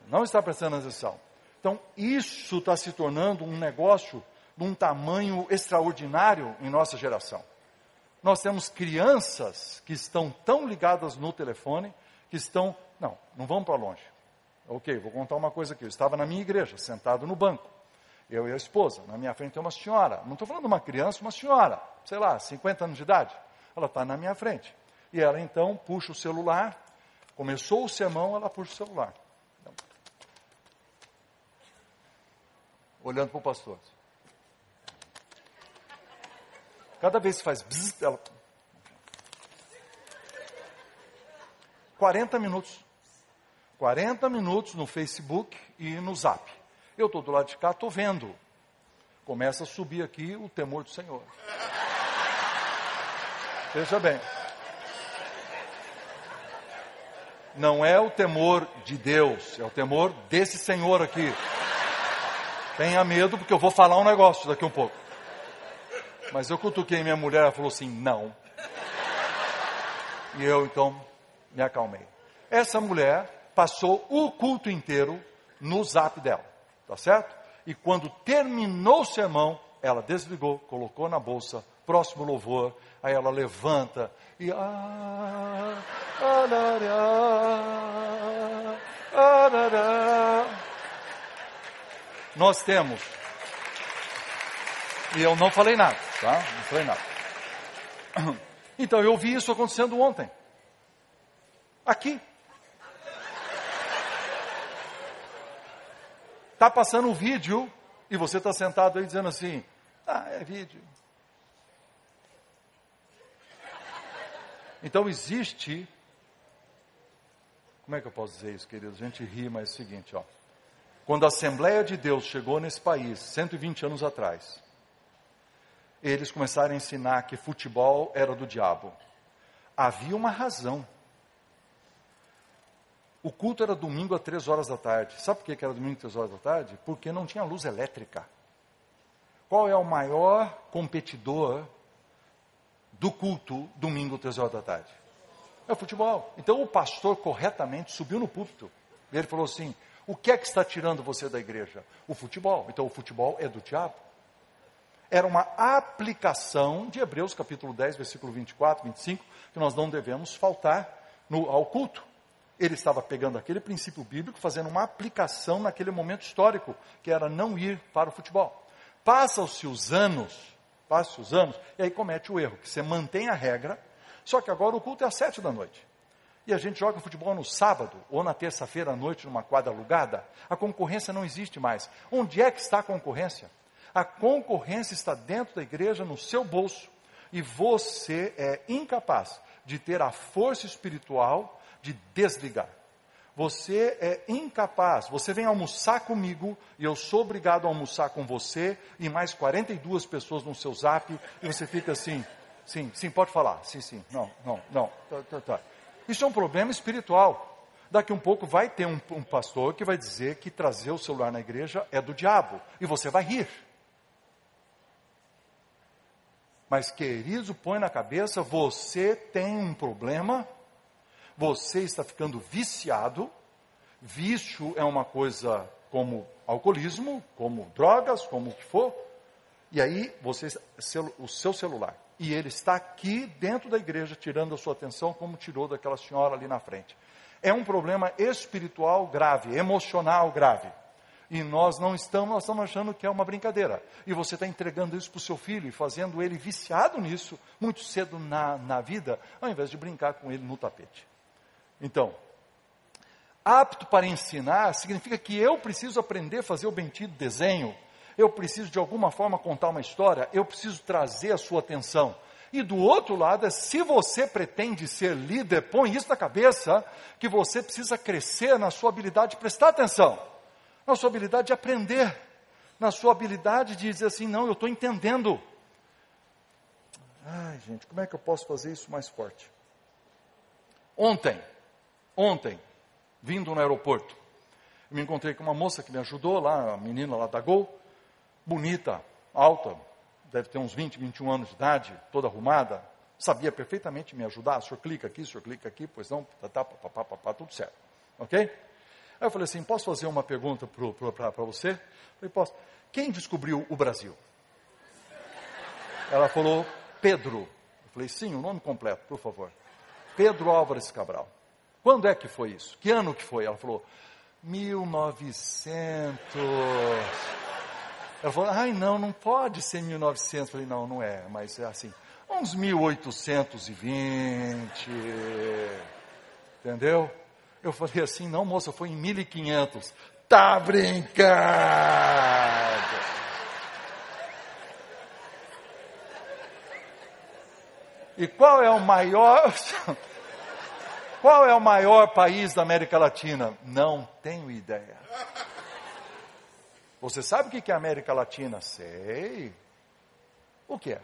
Não está prestando atenção. Então, isso está se tornando um negócio de um tamanho extraordinário em nossa geração. Nós temos crianças que estão tão ligadas no telefone, que estão. Não, não vamos para longe. Ok, vou contar uma coisa aqui. Eu estava na minha igreja, sentado no banco. Eu e a esposa. Na minha frente tem uma senhora. Não estou falando uma criança, uma senhora. Sei lá, 50 anos de idade. Ela está na minha frente. E ela então puxa o celular, começou o sermão, ela puxa o celular. Olhando para o pastor. Cada vez que faz bzz, ela. 40 minutos. 40 minutos no Facebook e no Zap. Eu estou do lado de cá, estou vendo. Começa a subir aqui o temor do Senhor. Veja bem. Não é o temor de Deus, é o temor desse Senhor aqui. Tenha medo, porque eu vou falar um negócio daqui um pouco. Mas eu cutuquei minha mulher, ela falou assim: não. E eu então me acalmei. Essa mulher passou o culto inteiro no zap dela, tá certo? E quando terminou o sermão, ela desligou, colocou na bolsa, próximo louvor, aí ela levanta e. Ah, Nós temos. E eu não falei nada, tá? Não falei nada. Então eu vi isso acontecendo ontem. Aqui. Está passando um vídeo e você está sentado aí dizendo assim: ah, é vídeo. Então existe. Como é que eu posso dizer isso, queridos? A gente ri, mas é o seguinte, ó. Quando a Assembleia de Deus chegou nesse país, 120 anos atrás, eles começaram a ensinar que futebol era do diabo. Havia uma razão. O culto era domingo às três horas da tarde. Sabe por que era domingo às três horas da tarde? Porque não tinha luz elétrica. Qual é o maior competidor do culto domingo às três horas da tarde? É o futebol. Então o pastor corretamente subiu no púlpito. E ele falou assim: o que é que está tirando você da igreja? O futebol. Então o futebol é do diabo. Era uma aplicação de Hebreus capítulo 10, versículo 24, 25, que nós não devemos faltar no, ao culto. Ele estava pegando aquele princípio bíblico, fazendo uma aplicação naquele momento histórico, que era não ir para o futebol. Passam-se os anos, passam-se os anos, e aí comete o erro, que você mantém a regra, só que agora o culto é às sete da noite. E a gente joga futebol no sábado ou na terça-feira à noite numa quadra alugada. A concorrência não existe mais. Onde é que está a concorrência? A concorrência está dentro da igreja, no seu bolso. E você é incapaz de ter a força espiritual de desligar. Você é incapaz. Você vem almoçar comigo e eu sou obrigado a almoçar com você e mais 42 pessoas no seu zap e você fica assim, sim, sim, pode falar, sim, sim, não, não, não, tá, tá, tá. Isso é um problema espiritual. Daqui um pouco vai ter um, um pastor que vai dizer que trazer o celular na igreja é do diabo e você vai rir. Mas, querido, põe na cabeça, você tem um problema você está ficando viciado. Vício é uma coisa como alcoolismo, como drogas, como o que for. E aí, você, o seu celular. E ele está aqui dentro da igreja, tirando a sua atenção, como tirou daquela senhora ali na frente. É um problema espiritual grave, emocional grave. E nós não estamos, nós estamos achando que é uma brincadeira. E você está entregando isso para o seu filho e fazendo ele viciado nisso muito cedo na, na vida, ao invés de brincar com ele no tapete. Então, apto para ensinar significa que eu preciso aprender a fazer o bendito desenho, eu preciso de alguma forma contar uma história, eu preciso trazer a sua atenção. E do outro lado, é se você pretende ser líder, põe isso na cabeça, que você precisa crescer na sua habilidade de prestar atenção, na sua habilidade de aprender, na sua habilidade de dizer assim: não, eu estou entendendo. Ai, gente, como é que eu posso fazer isso mais forte? Ontem, Ontem, vindo no aeroporto, me encontrei com uma moça que me ajudou lá, a menina lá da Gol, bonita, alta, deve ter uns 20, 21 anos de idade, toda arrumada, sabia perfeitamente me ajudar. O senhor clica aqui, o senhor clica aqui, pois não, tá, tá, papá, papá, tudo certo. Ok? Aí eu falei assim: posso fazer uma pergunta para você? Eu falei: posso. Quem descobriu o Brasil? Ela falou: Pedro. Eu falei: sim, o nome completo, por favor. Pedro Álvares Cabral. Quando é que foi isso? Que ano que foi? Ela falou, 1900. Ela falou, ai não, não pode ser 1900. Eu falei, não, não é, mas é assim. uns 1820. Entendeu? Eu falei assim, não, moça, foi em 1500. Tá brincando! E qual é o maior. Qual é o maior país da América Latina? Não tenho ideia. Você sabe o que é América Latina? Sei. O que é?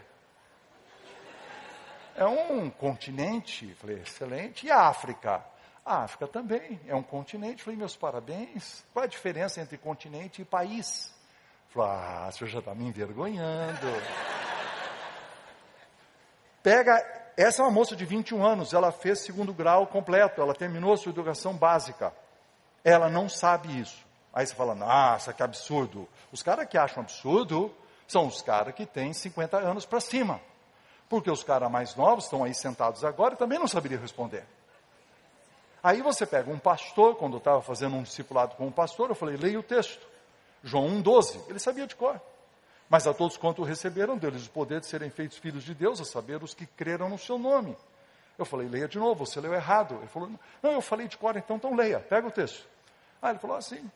É um continente. Falei, excelente. E a África? A África também é um continente. Falei, meus parabéns. Qual a diferença entre continente e país? Falei, ah, o senhor já está me envergonhando. Pega, essa é uma moça de 21 anos, ela fez segundo grau completo, ela terminou sua educação básica. Ela não sabe isso. Aí você fala, nossa, que absurdo. Os caras que acham absurdo são os caras que têm 50 anos para cima. Porque os caras mais novos estão aí sentados agora e também não saberiam responder. Aí você pega um pastor, quando eu estava fazendo um discipulado com um pastor, eu falei, leia o texto. João 1,12. Ele sabia de cor. Mas a todos quanto receberam deles o poder de serem feitos filhos de Deus, a saber, os que creram no seu nome. Eu falei, leia de novo, você leu errado. Ele falou, não, eu falei de cor, então, então leia, pega o texto. Aí ele falou assim,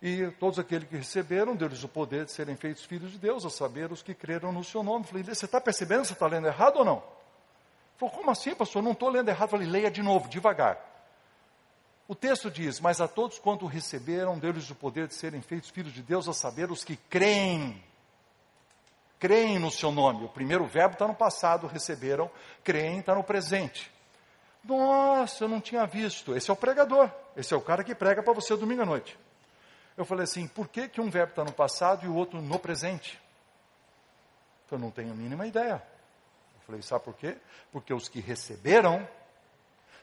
e todos aqueles que receberam deles o poder de serem feitos filhos de Deus, a saber, os que creram no seu nome. Eu falei, você está percebendo, você está lendo errado ou não? Ele falou, como assim, pastor, não estou lendo errado. Eu falei, leia de novo, devagar. O texto diz, mas a todos quanto receberam deles o poder de serem feitos filhos de Deus, a saber, os que creem creem no seu nome. O primeiro verbo está no passado, receberam, creem está no presente. Nossa, eu não tinha visto. Esse é o pregador. Esse é o cara que prega para você domingo à noite. Eu falei assim, por que, que um verbo está no passado e o outro no presente? Eu não tenho a mínima ideia. Eu falei, sabe por quê? Porque os que receberam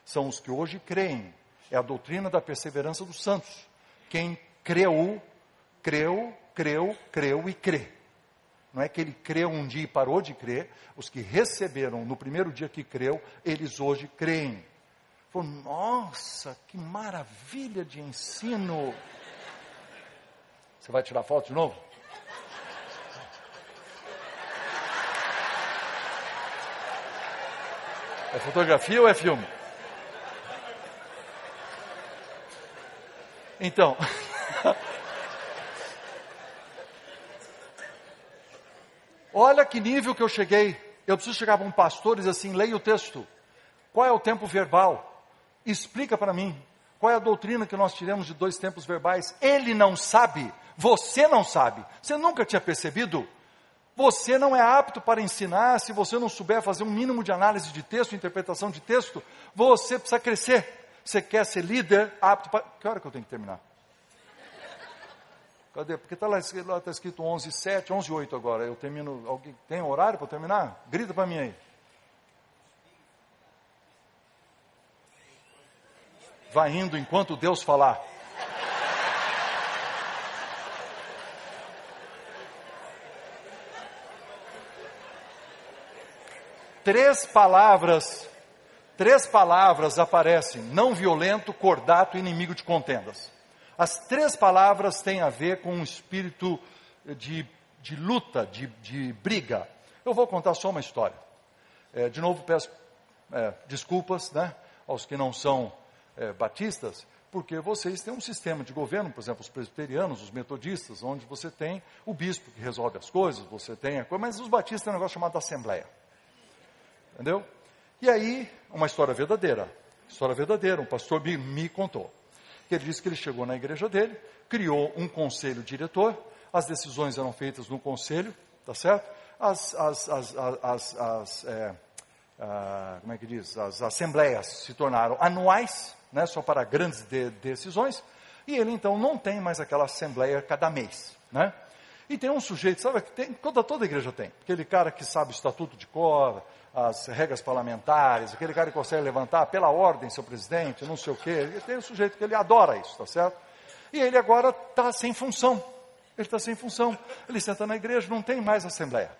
são os que hoje creem. É a doutrina da perseverança dos santos. Quem creu, creu, creu, creu e crê. Não é que ele creu um dia e parou de crer. Os que receberam no primeiro dia que creu, eles hoje creem. Falou, nossa, que maravilha de ensino. Você vai tirar foto de novo? É fotografia ou é filme? Então, Olha que nível que eu cheguei. Eu preciso chegar para um pastor e dizer assim: leia o texto. Qual é o tempo verbal? Explica para mim. Qual é a doutrina que nós tiramos de dois tempos verbais? Ele não sabe, você não sabe. Você nunca tinha percebido? Você não é apto para ensinar se você não souber fazer um mínimo de análise de texto, interpretação de texto. Você precisa crescer. Você quer ser líder, apto para. Que hora que eu tenho que terminar? Cadê? Porque está lá, lá tá escrito 11 7, 11 8 agora. Eu termino. Alguém tem horário para terminar? Grita para mim aí. Vai indo enquanto Deus falar. Três palavras, três palavras aparecem: não violento, cordato, inimigo de contendas. As três palavras têm a ver com um espírito de, de luta, de, de briga. Eu vou contar só uma história. É, de novo, peço é, desculpas né, aos que não são é, batistas, porque vocês têm um sistema de governo, por exemplo, os presbiterianos, os metodistas, onde você tem o bispo que resolve as coisas, você tem a coisa, mas os batistas têm um negócio chamado Assembleia. Entendeu? E aí, uma história verdadeira. História verdadeira, um pastor me, me contou que ele disse que ele chegou na igreja dele, criou um conselho diretor, as decisões eram feitas no conselho, tá certo? As, as, as, as, as é, ah, como é que diz? As assembleias se tornaram anuais, né, só para grandes de, decisões, e ele então não tem mais aquela assembleia cada mês, né? E tem um sujeito, sabe, que tem, toda, toda igreja tem, aquele cara que sabe o estatuto de cor, as regras parlamentares, aquele cara que consegue levantar pela ordem, seu presidente, não sei o quê. Tem um sujeito que ele adora isso, tá certo? E ele agora está sem função. Ele está sem função. Ele senta na igreja, não tem mais assembleia.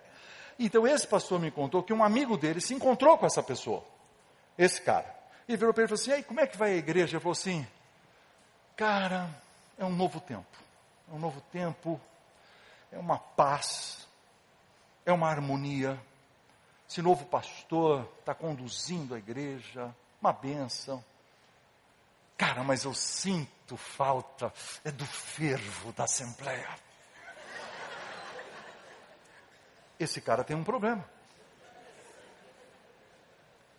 Então esse pastor me contou que um amigo dele se encontrou com essa pessoa, esse cara. E virou para ele e falou assim: e aí, como é que vai a igreja? Ele falou assim: cara, é um novo tempo. É um novo tempo, é uma paz, é uma harmonia esse novo pastor está conduzindo a igreja, uma bênção. Cara, mas eu sinto falta é do fervo da Assembleia. Esse cara tem um problema.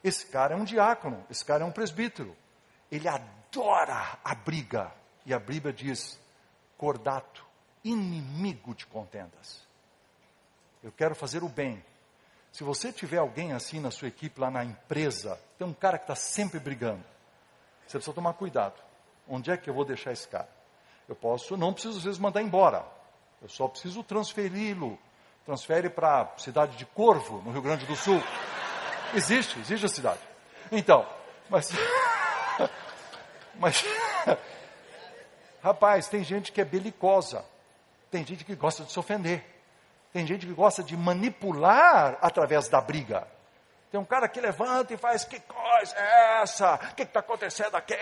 Esse cara é um diácono, esse cara é um presbítero. Ele adora a briga. E a Bíblia diz: cordato, inimigo de contendas. Eu quero fazer o bem. Se você tiver alguém assim na sua equipe, lá na empresa, tem um cara que está sempre brigando. Você precisa tomar cuidado. Onde é que eu vou deixar esse cara? Eu posso, não preciso às vezes mandar embora. Eu só preciso transferi-lo. Transfere para a cidade de Corvo, no Rio Grande do Sul. Existe, existe a cidade. Então, mas. mas. Rapaz, tem gente que é belicosa. Tem gente que gosta de se ofender. Tem gente que gosta de manipular através da briga. Tem um cara que levanta e faz: Que coisa é essa? O que está acontecendo aqui?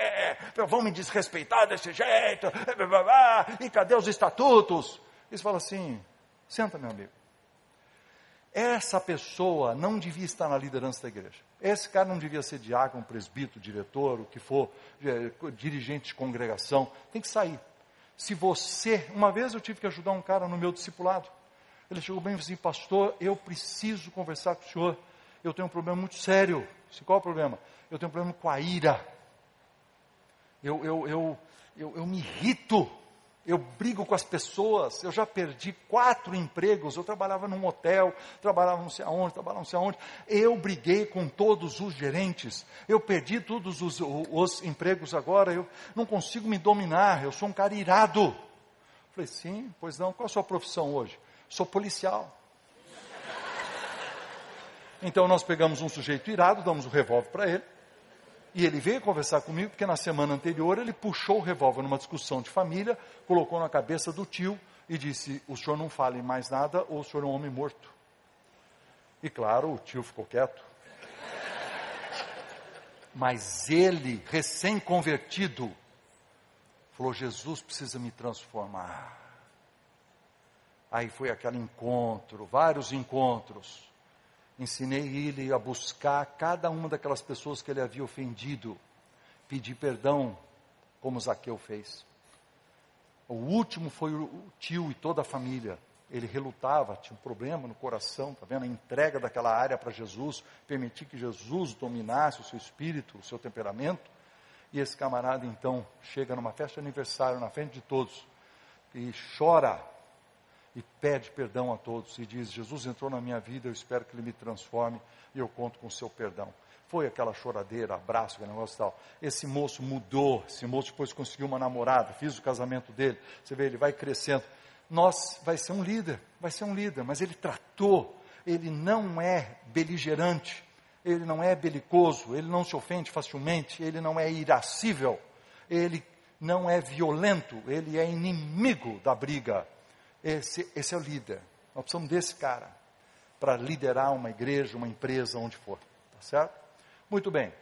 Vão me desrespeitar desse jeito? E cadê os estatutos? E você fala assim: Senta, meu amigo. Essa pessoa não devia estar na liderança da igreja. Esse cara não devia ser diácono, presbítero, diretor, o que for, é, dirigente de congregação. Tem que sair. Se você. Uma vez eu tive que ajudar um cara no meu discipulado. Ele chegou bem e disse assim: Pastor, eu preciso conversar com o senhor. Eu tenho um problema muito sério. Qual é o problema? Eu tenho um problema com a ira. Eu, eu, eu, eu, eu me irrito eu brigo com as pessoas, eu já perdi quatro empregos, eu trabalhava num hotel, trabalhava não sei aonde, trabalhava não sei aonde, eu briguei com todos os gerentes, eu perdi todos os, os empregos agora, eu não consigo me dominar, eu sou um cara irado. Falei, sim, pois não, qual a sua profissão hoje? Sou policial. Então nós pegamos um sujeito irado, damos o um revólver para ele, e ele veio conversar comigo porque na semana anterior ele puxou o revólver numa discussão de família, colocou na cabeça do tio e disse: O senhor não fale mais nada ou o senhor é um homem morto. E claro, o tio ficou quieto. Mas ele, recém-convertido, falou: Jesus precisa me transformar. Aí foi aquele encontro, vários encontros ensinei ele a buscar cada uma daquelas pessoas que ele havia ofendido, pedir perdão, como Zaqueu fez. O último foi o tio e toda a família. Ele relutava, tinha um problema no coração, está vendo? A entrega daquela área para Jesus, permitir que Jesus dominasse o seu espírito, o seu temperamento. E esse camarada então chega numa festa de aniversário na frente de todos e chora e pede perdão a todos e diz: Jesus entrou na minha vida, eu espero que ele me transforme e eu conto com o seu perdão. Foi aquela choradeira, abraço, aquele negócio e tal. Esse moço mudou, esse moço depois conseguiu uma namorada, fiz o casamento dele. Você vê, ele vai crescendo. Nós, vai ser um líder, vai ser um líder, mas ele tratou, ele não é beligerante, ele não é belicoso, ele não se ofende facilmente, ele não é irascível, ele não é violento, ele é inimigo da briga esse, esse é o líder. Nós precisamos desse cara para liderar uma igreja, uma empresa, onde for. Tá certo? Muito bem.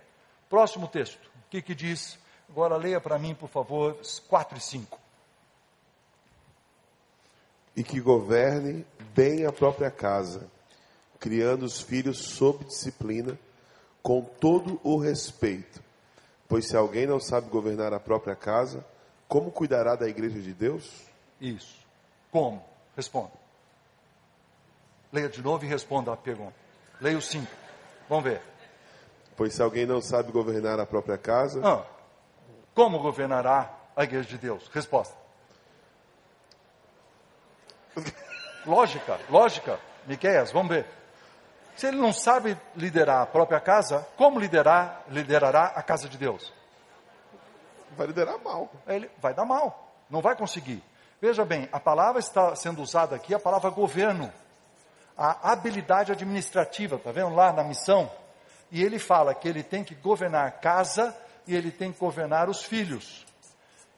Próximo texto. O que, que diz? Agora leia para mim, por favor, 4 e 5. E que governe bem a própria casa, criando os filhos sob disciplina, com todo o respeito. Pois se alguém não sabe governar a própria casa, como cuidará da igreja de Deus? Isso. Como? Responda. Leia de novo e responda a pergunta. Leia o 5. Vamos ver. Pois se alguém não sabe governar a própria casa. Ah, como governará a igreja de Deus? Resposta. lógica, lógica. Miqueias, vamos ver. Se ele não sabe liderar a própria casa, como liderar, liderará a casa de Deus? Vai liderar mal. Ele vai dar mal. Não vai conseguir. Veja bem, a palavra está sendo usada aqui, a palavra governo, a habilidade administrativa, está vendo lá na missão? E ele fala que ele tem que governar a casa e ele tem que governar os filhos.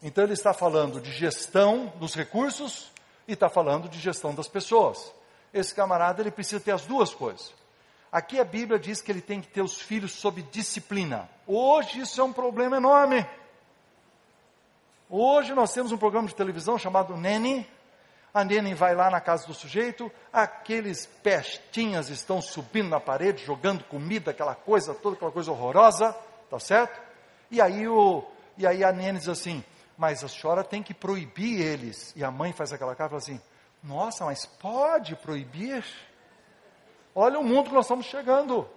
Então ele está falando de gestão dos recursos e está falando de gestão das pessoas. Esse camarada ele precisa ter as duas coisas. Aqui a Bíblia diz que ele tem que ter os filhos sob disciplina. Hoje isso é um problema enorme. Hoje nós temos um programa de televisão chamado Nene, A Nene vai lá na casa do sujeito, aqueles pestinhas estão subindo na parede, jogando comida, aquela coisa toda, aquela coisa horrorosa, tá certo? E aí, o, e aí a Nene diz assim, mas a senhora tem que proibir eles. E a mãe faz aquela cara e fala assim, nossa, mas pode proibir? Olha o mundo que nós estamos chegando.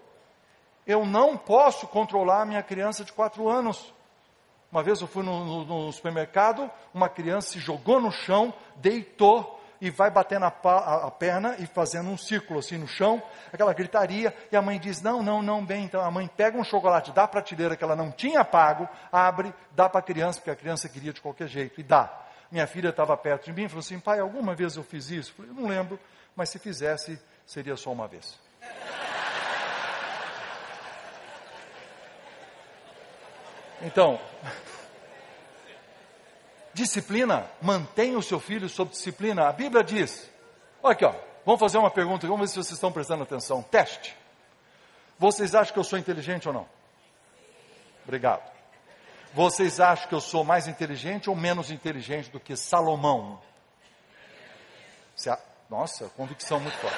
Eu não posso controlar a minha criança de quatro anos. Uma vez eu fui no, no, no supermercado, uma criança se jogou no chão, deitou e vai batendo a, a, a, perna e fazendo um círculo assim no chão, aquela gritaria, e a mãe diz, não, não, não, bem, então a mãe pega um chocolate da prateleira que ela não tinha pago, abre, dá para a criança, porque a criança queria de qualquer jeito, e dá. Minha filha estava perto de mim e falou assim, pai, alguma vez eu fiz isso? Eu falei, não lembro, mas se fizesse, seria só uma vez. Então, disciplina, mantenha o seu filho sob disciplina. A Bíblia diz, olha aqui, ó, vamos fazer uma pergunta, vamos ver se vocês estão prestando atenção. Teste. Vocês acham que eu sou inteligente ou não? Obrigado. Vocês acham que eu sou mais inteligente ou menos inteligente do que Salomão? Nossa, convicção muito forte.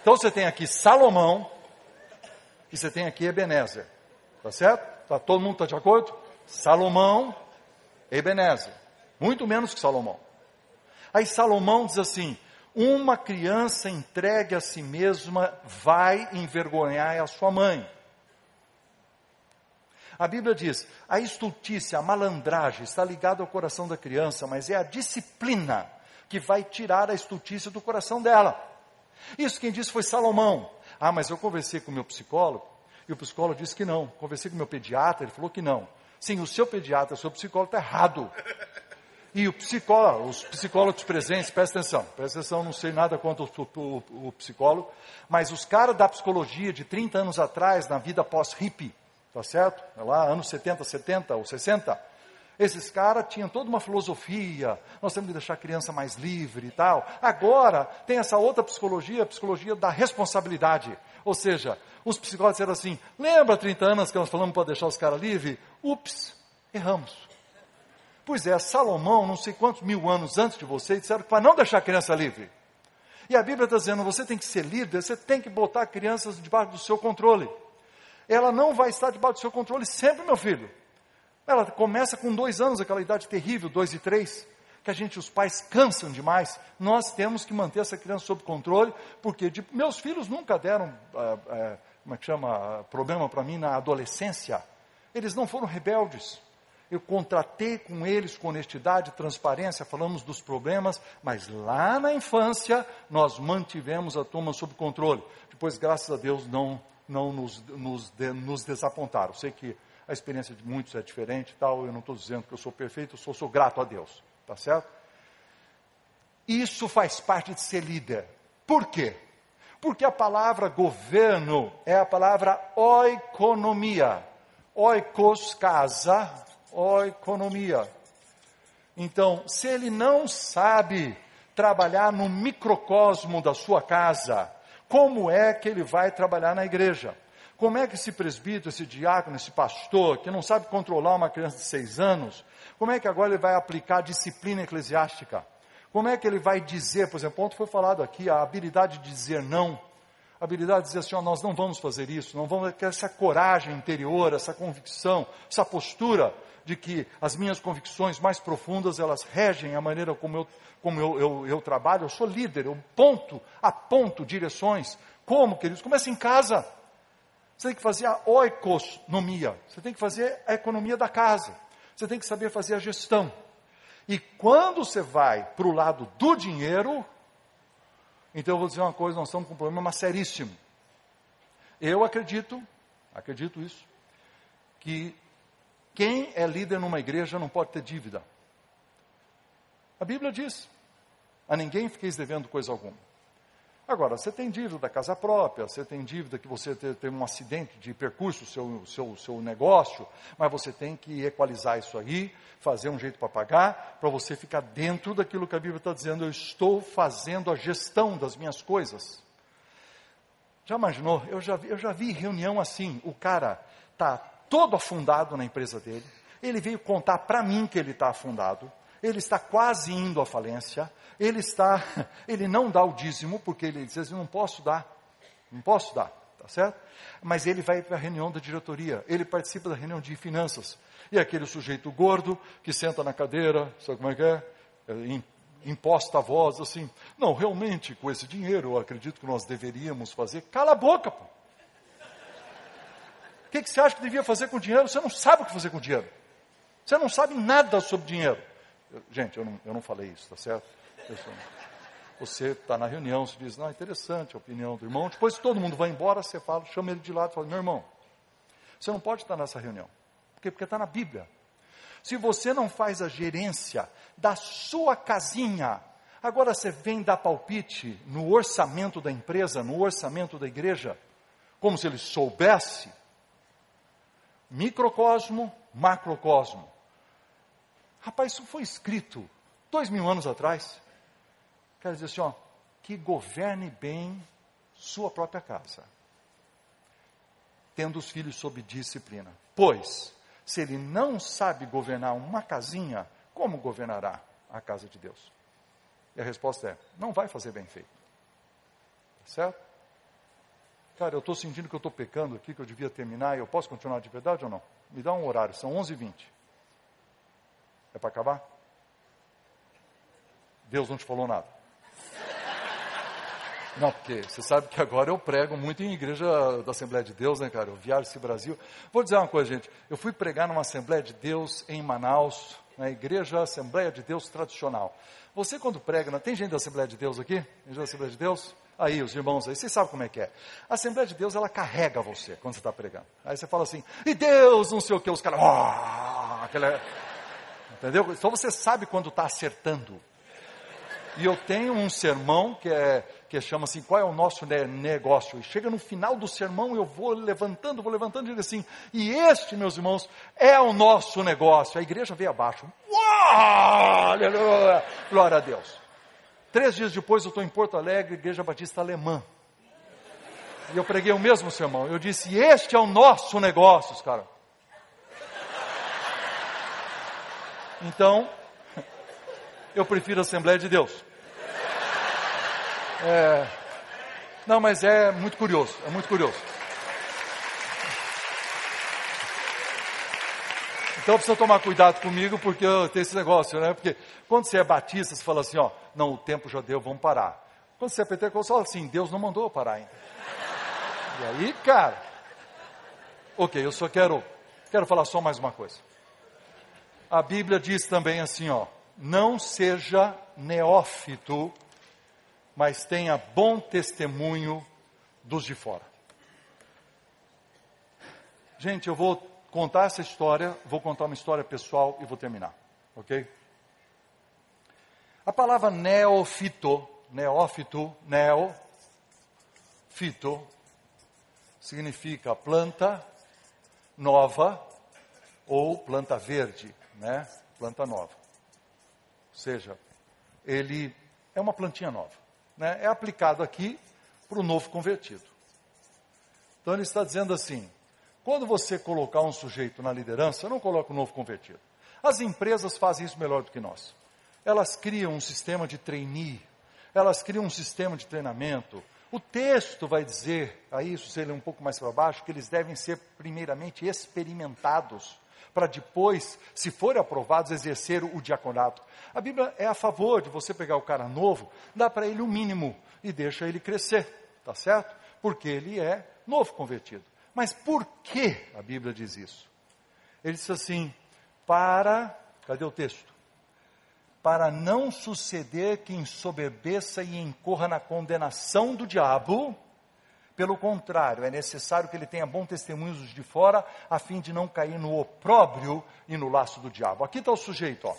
Então você tem aqui Salomão, e você tem aqui Ebenezer. Tá certo? Tá, todo mundo está de acordo? Salomão, Ebenezer. Muito menos que Salomão. Aí Salomão diz assim: uma criança entregue a si mesma vai envergonhar a sua mãe. A Bíblia diz: a estultícia, a malandragem está ligada ao coração da criança, mas é a disciplina que vai tirar a estultícia do coração dela. Isso quem disse foi Salomão. Ah, mas eu conversei com o meu psicólogo e o psicólogo disse que não. Conversei com o meu pediatra, ele falou que não. Sim, o seu pediatra, o seu psicólogo está errado. E o psicólogo, os psicólogos presentes, presta atenção, presta atenção, não sei nada quanto o, o, o psicólogo, mas os caras da psicologia de 30 anos atrás, na vida pós-hippie, tá certo? Lá, anos 70, 70 ou 60, esses caras tinham toda uma filosofia, nós temos que deixar a criança mais livre e tal. Agora, tem essa outra psicologia, a psicologia da responsabilidade. Ou seja, os psicólogos disseram assim: lembra 30 anos que nós falamos para deixar os caras livres? Ups, erramos. Pois é, Salomão, não sei quantos mil anos antes de você, disseram que para não deixar a criança livre. E a Bíblia está dizendo: você tem que ser líder, você tem que botar a criança debaixo do seu controle. Ela não vai estar debaixo do seu controle sempre, meu filho. Ela começa com dois anos, aquela idade terrível, dois e três, que a gente, os pais, cansam demais. Nós temos que manter essa criança sob controle, porque de, meus filhos nunca deram, ah, ah, como é que chama, problema para mim na adolescência. Eles não foram rebeldes. Eu contratei com eles com honestidade, transparência, falamos dos problemas, mas lá na infância nós mantivemos a turma sob controle. Depois, graças a Deus, não, não nos, nos, nos desapontaram. Sei que a experiência de muitos é diferente tal, eu não estou dizendo que eu sou perfeito, eu sou, sou grato a Deus, tá certo? Isso faz parte de ser líder. Por quê? Porque a palavra governo é a palavra oikonomia. Oikos, casa, oikonomia. Então, se ele não sabe trabalhar no microcosmo da sua casa, como é que ele vai trabalhar na igreja? Como é que esse presbítero, esse diácono, esse pastor, que não sabe controlar uma criança de seis anos, como é que agora ele vai aplicar disciplina eclesiástica? Como é que ele vai dizer, por exemplo, ontem foi falado aqui, a habilidade de dizer não, a habilidade de dizer assim, nós não vamos fazer isso, não vamos ter essa coragem interior, essa convicção, essa postura de que as minhas convicções mais profundas, elas regem a maneira como eu, como eu, eu, eu trabalho, eu sou líder, eu ponto, aponto direções. Como, queridos? Começa em casa. Você tem que fazer a oikonomia. Você tem que fazer a economia da casa. Você tem que saber fazer a gestão. E quando você vai para o lado do dinheiro, então eu vou dizer uma coisa, nós estamos com um problema seríssimo. Eu acredito, acredito isso, que quem é líder numa igreja não pode ter dívida. A Bíblia diz: a ninguém fiqueis devendo coisa alguma. Agora, você tem dívida da casa própria, você tem dívida que você teve um acidente de percurso, seu, seu, seu negócio, mas você tem que equalizar isso aí, fazer um jeito para pagar, para você ficar dentro daquilo que a Bíblia está dizendo, eu estou fazendo a gestão das minhas coisas. Já imaginou? Eu já, eu já vi reunião assim, o cara está todo afundado na empresa dele, Ele veio contar para mim que ele está afundado, ele está quase indo à falência, ele está, ele não dá o dízimo, porque ele diz, eu não posso dar, não posso dar, tá certo? Mas ele vai para a reunião da diretoria, ele participa da reunião de finanças, e aquele sujeito gordo que senta na cadeira, sabe como é que é? é imposta a voz assim, não, realmente, com esse dinheiro, eu acredito que nós deveríamos fazer, cala a boca, pô. O que, que você acha que devia fazer com dinheiro? Você não sabe o que fazer com dinheiro. Você não sabe nada sobre dinheiro. Gente, eu não, eu não falei isso, tá certo? Você está na reunião, você diz, não, interessante a opinião do irmão. Depois todo mundo vai embora, você fala, chama ele de lado e fala, meu irmão, você não pode estar nessa reunião. Por quê? Porque está na Bíblia. Se você não faz a gerência da sua casinha, agora você vem dar palpite no orçamento da empresa, no orçamento da igreja, como se ele soubesse. Microcosmo, macrocosmo. Rapaz, isso foi escrito dois mil anos atrás. Quero dizer assim, ó, que governe bem sua própria casa, tendo os filhos sob disciplina. Pois, se ele não sabe governar uma casinha, como governará a casa de Deus? E a resposta é: não vai fazer bem feito. Certo? Cara, eu estou sentindo que eu estou pecando aqui, que eu devia terminar, e eu posso continuar de verdade ou não? Me dá um horário, são 11h20. É para acabar? Deus não te falou nada. Não, porque você sabe que agora eu prego muito em igreja da Assembleia de Deus, né, cara? Eu viajo esse Brasil. Vou dizer uma coisa, gente. Eu fui pregar numa Assembleia de Deus em Manaus, na igreja Assembleia de Deus tradicional. Você, quando prega, não tem gente da Assembleia de Deus aqui? Gente da Assembleia de Deus? Aí, os irmãos aí, vocês sabem como é que é. A Assembleia de Deus, ela carrega você quando você está pregando. Aí você fala assim, e Deus, não sei o que, os caras, oh, aquela... entendeu? Então você sabe quando está acertando. E eu tenho um sermão que é que chama assim, qual é o nosso negócio? E chega no final do sermão, eu vou levantando, vou levantando e digo assim, e este, meus irmãos, é o nosso negócio. A igreja veio abaixo. Glória a Deus. Três dias depois eu estou em Porto Alegre, Igreja Batista Alemã. E eu preguei o mesmo sermão. Eu disse, este é o nosso negócio, cara. Então, eu prefiro a Assembleia de Deus. É, não, mas é muito curioso, é muito curioso. Então precisa tomar cuidado comigo, porque tenho esse negócio, né? Porque quando você é batista, você fala assim, ó, não, o tempo já deu, vamos parar. Quando você é pentecostal, fala assim, Deus não mandou parar ainda. E aí, cara, ok, eu só quero, quero falar só mais uma coisa. A Bíblia diz também assim, ó, não seja neófito mas tenha bom testemunho dos de fora. Gente, eu vou contar essa história, vou contar uma história pessoal e vou terminar, ok? A palavra neofito, neófito, neo, fito, significa planta nova ou planta verde, né? Planta nova. Ou seja, ele é uma plantinha nova né, é aplicado aqui para o novo convertido. Então ele está dizendo assim: quando você colocar um sujeito na liderança, não coloca o um novo convertido. As empresas fazem isso melhor do que nós. Elas criam um sistema de trainee, elas criam um sistema de treinamento. O texto vai dizer, aí se você ler um pouco mais para baixo, que eles devem ser primeiramente experimentados para depois, se forem aprovados, exercer o diaconato. A Bíblia é a favor de você pegar o cara novo, dá para ele o mínimo e deixa ele crescer, tá certo? Porque ele é novo convertido. Mas por que a Bíblia diz isso? Ele diz assim: para, cadê o texto? Para não suceder que ensoberbeça e incorra na condenação do diabo, pelo contrário, é necessário que ele tenha bom testemunho de fora, a fim de não cair no opróbrio e no laço do diabo. Aqui está o sujeito, ó.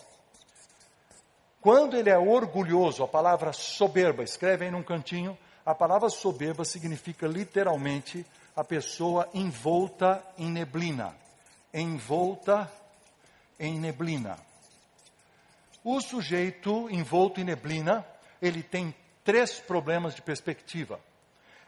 Quando ele é orgulhoso, a palavra soberba, escreve aí num cantinho, a palavra soberba significa literalmente a pessoa envolta em neblina. Envolta em neblina. O sujeito envolto em neblina, ele tem três problemas de perspectiva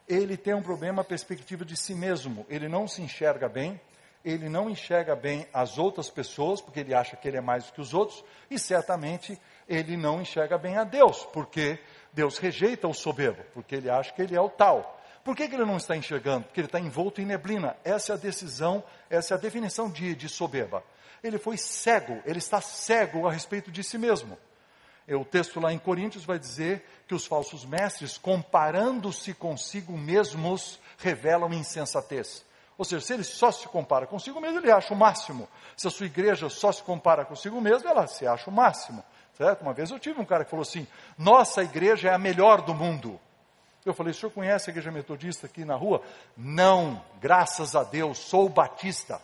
ele tem um problema, perspectiva de si mesmo. Ele não se enxerga bem, ele não enxerga bem as outras pessoas, porque ele acha que ele é mais do que os outros, e certamente ele não enxerga bem a Deus, porque Deus rejeita o soberbo, porque ele acha que ele é o tal. Por que, que ele não está enxergando? Porque ele está envolto em neblina. Essa é a decisão, essa é a definição de, de soberba. Ele foi cego, ele está cego a respeito de si mesmo. O texto lá em Coríntios vai dizer que os falsos mestres, comparando-se consigo mesmos, revelam insensatez. Ou seja, se ele só se compara consigo mesmo, ele acha o máximo. Se a sua igreja só se compara consigo mesmo, ela se acha o máximo. Certo? Uma vez eu tive um cara que falou assim: nossa igreja é a melhor do mundo. Eu falei: o senhor conhece a igreja metodista aqui na rua? Não, graças a Deus, sou batista.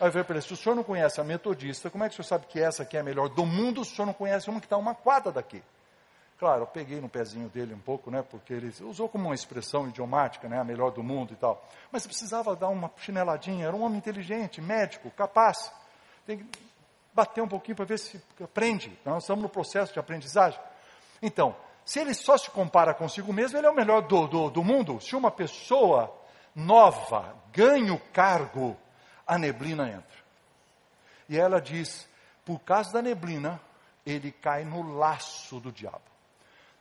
Aí eu falei para ele: se o senhor não conhece a metodista, como é que o senhor sabe que essa aqui é a melhor do mundo se o senhor não conhece uma que está uma quadra daqui? Claro, eu peguei no pezinho dele um pouco, né, porque ele usou como uma expressão idiomática, né, a melhor do mundo e tal. Mas precisava dar uma chineladinha, era um homem inteligente, médico, capaz. Tem que bater um pouquinho para ver se aprende. Nós estamos no processo de aprendizagem. Então, se ele só se compara consigo mesmo, ele é o melhor do, do, do mundo. Se uma pessoa nova ganha o cargo, a neblina entra. E ela diz: por causa da neblina, ele cai no laço do diabo.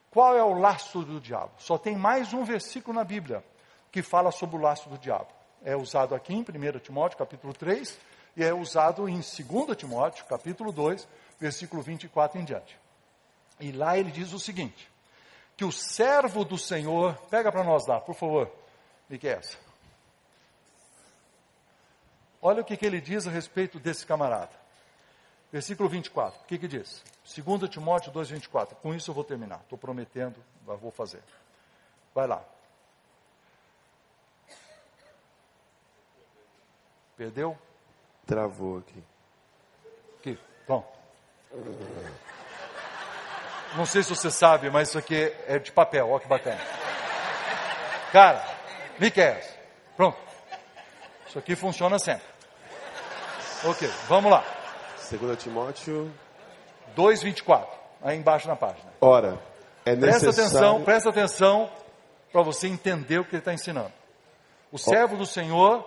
Qual é o laço do diabo? Só tem mais um versículo na Bíblia que fala sobre o laço do diabo. É usado aqui em 1 Timóteo, capítulo 3, e é usado em 2 Timóteo, capítulo 2, versículo 24 em diante. E lá ele diz o seguinte: que o servo do Senhor, pega para nós lá, por favor, Miquel. Olha o que, que ele diz a respeito desse camarada. Versículo 24, o que, que diz? 2 Timóteo 2,24. Com isso eu vou terminar. Estou prometendo, vou fazer. Vai lá. Perdeu? Travou aqui. Aqui, pronto. Não sei se você sabe, mas isso aqui é de papel, olha que bacana. Cara, Miquel, pronto. Isso aqui funciona sempre. Ok, vamos lá. 2 Timóteo 2,24, aí embaixo na página. Ora, é necessário... Presta atenção, presta atenção para você entender o que ele está ensinando. O servo do Senhor.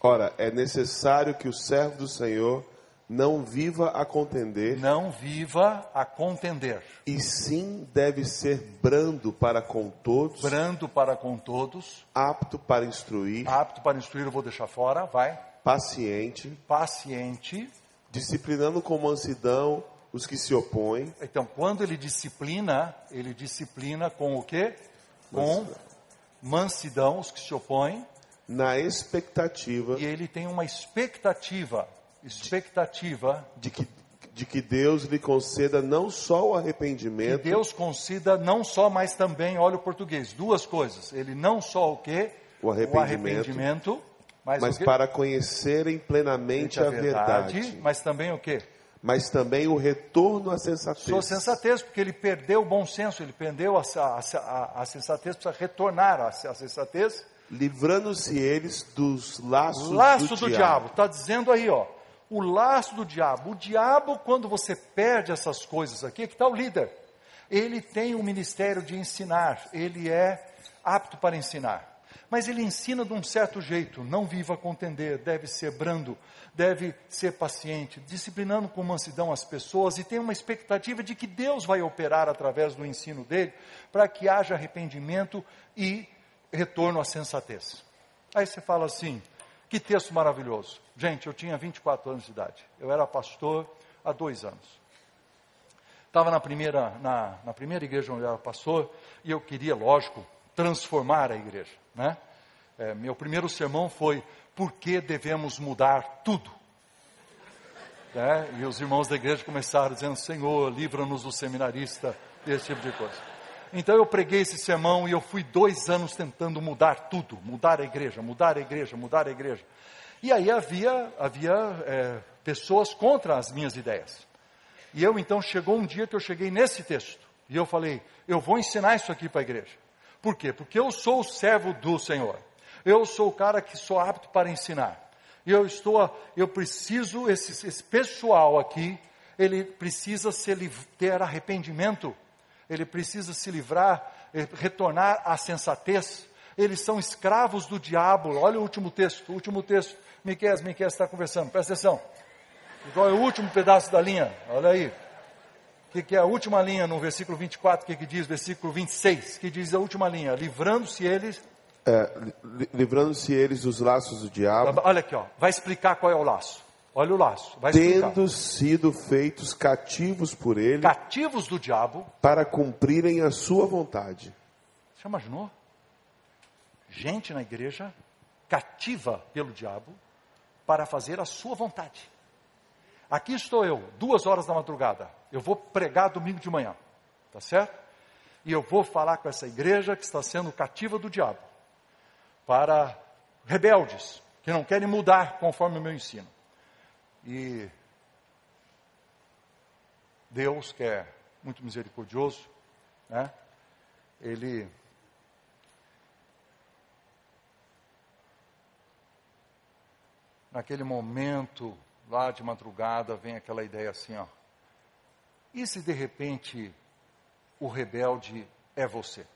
Ora, é necessário que o servo do Senhor não viva a contender. Não viva a contender. E sim deve ser brando para com todos. Brando para com todos. Apto para instruir. Apto para instruir, eu vou deixar fora, vai. Paciente. Paciente disciplinando com mansidão os que se opõem. Então, quando ele disciplina, ele disciplina com o quê? Com mansidão os que se opõem. Na expectativa. E ele tem uma expectativa, expectativa de que de que Deus lhe conceda não só o arrependimento. Que Deus conceda não só, mas também, olha o português, duas coisas. Ele não só o quê? O arrependimento. O arrependimento mas, mas para conhecerem plenamente a, a verdade, verdade, Mas também o quê? Mas também o retorno à sensatez. Sua sensatez, porque ele perdeu o bom senso, ele perdeu a, a, a sensatez, precisa retornar à sensatez. Livrando-se eles dos laços Laço do, do diabo. Está dizendo aí, ó. O laço do diabo. O diabo, quando você perde essas coisas aqui, que está o líder. Ele tem o ministério de ensinar. Ele é apto para ensinar. Mas ele ensina de um certo jeito: não viva a contender, deve ser brando, deve ser paciente, disciplinando com mansidão as pessoas e tem uma expectativa de que Deus vai operar através do ensino dele para que haja arrependimento e retorno à sensatez. Aí você fala assim: que texto maravilhoso. Gente, eu tinha 24 anos de idade, eu era pastor há dois anos. Estava na primeira, na, na primeira igreja onde eu era pastor e eu queria, lógico, transformar a igreja. Né? É, meu primeiro sermão foi por que devemos mudar tudo. É, e os irmãos da igreja começaram dizendo, Senhor, livra-nos do seminarista, esse tipo de coisa. Então eu preguei esse sermão e eu fui dois anos tentando mudar tudo, mudar a igreja, mudar a igreja, mudar a igreja. E aí havia, havia é, pessoas contra as minhas ideias. E eu então chegou um dia que eu cheguei nesse texto e eu falei, eu vou ensinar isso aqui para a igreja. Por quê? Porque eu sou o servo do Senhor. Eu sou o cara que sou apto para ensinar. Eu estou, eu preciso, esse, esse pessoal aqui, ele precisa se, ter arrependimento, ele precisa se livrar, eh, retornar à sensatez, eles são escravos do diabo. Olha o último texto, o último texto. Miquel, Miquel está conversando, presta atenção. Qual é o último pedaço da linha? Olha aí. O que, que, é a última linha no versículo 24? O que, que diz? Versículo 26, que diz a última linha: livrando-se eles. É, livrando-se eles dos laços do diabo. Olha aqui, ó, vai explicar qual é o laço. Olha o laço. Vai tendo sido feitos cativos por ele. Cativos do diabo. Para cumprirem a sua vontade. Você imaginou? Gente na igreja cativa pelo diabo para fazer a sua vontade. Aqui estou eu, duas horas da madrugada. Eu vou pregar domingo de manhã. Tá certo? E eu vou falar com essa igreja que está sendo cativa do diabo. Para rebeldes, que não querem mudar conforme o meu ensino. E Deus, que é muito misericordioso, né? Ele naquele momento lá de madrugada vem aquela ideia assim, ó. E se de repente o rebelde é você?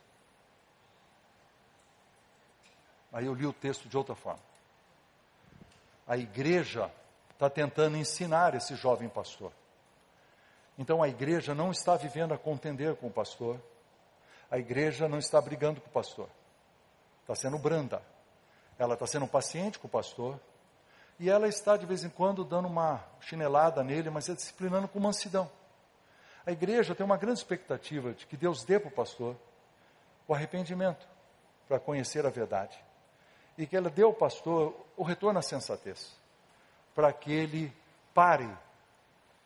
Aí eu li o texto de outra forma. A igreja está tentando ensinar esse jovem pastor. Então a igreja não está vivendo a contender com o pastor, a igreja não está brigando com o pastor, está sendo branda, ela está sendo paciente com o pastor, e ela está de vez em quando dando uma chinelada nele, mas é disciplinando com mansidão. A igreja tem uma grande expectativa de que Deus dê para o pastor o arrependimento para conhecer a verdade. E que ela dê ao pastor o retorno à sensatez para que ele pare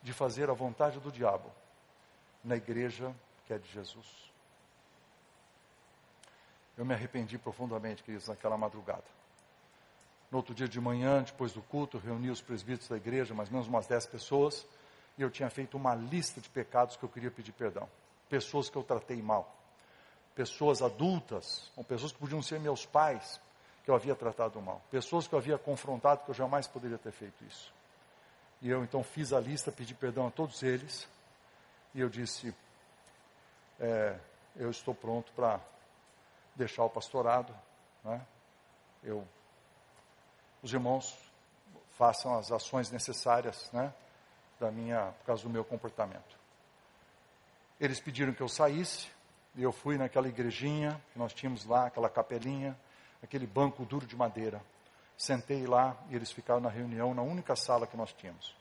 de fazer a vontade do diabo na igreja que é de Jesus. Eu me arrependi profundamente, queridos, naquela madrugada. No outro dia de manhã, depois do culto, reuni os presbíteros da igreja, mais ou menos umas dez pessoas, e eu tinha feito uma lista de pecados que eu queria pedir perdão. Pessoas que eu tratei mal. Pessoas adultas, ou pessoas que podiam ser meus pais, que eu havia tratado mal, pessoas que eu havia confrontado que eu jamais poderia ter feito isso. E eu então fiz a lista, pedi perdão a todos eles, e eu disse: é, eu estou pronto para deixar o pastorado, né? Eu, os irmãos façam as ações necessárias, né? Da minha, por causa do meu comportamento. Eles pediram que eu saísse, e eu fui naquela igrejinha que nós tínhamos lá, aquela capelinha, aquele banco duro de madeira. Sentei lá e eles ficaram na reunião, na única sala que nós tínhamos.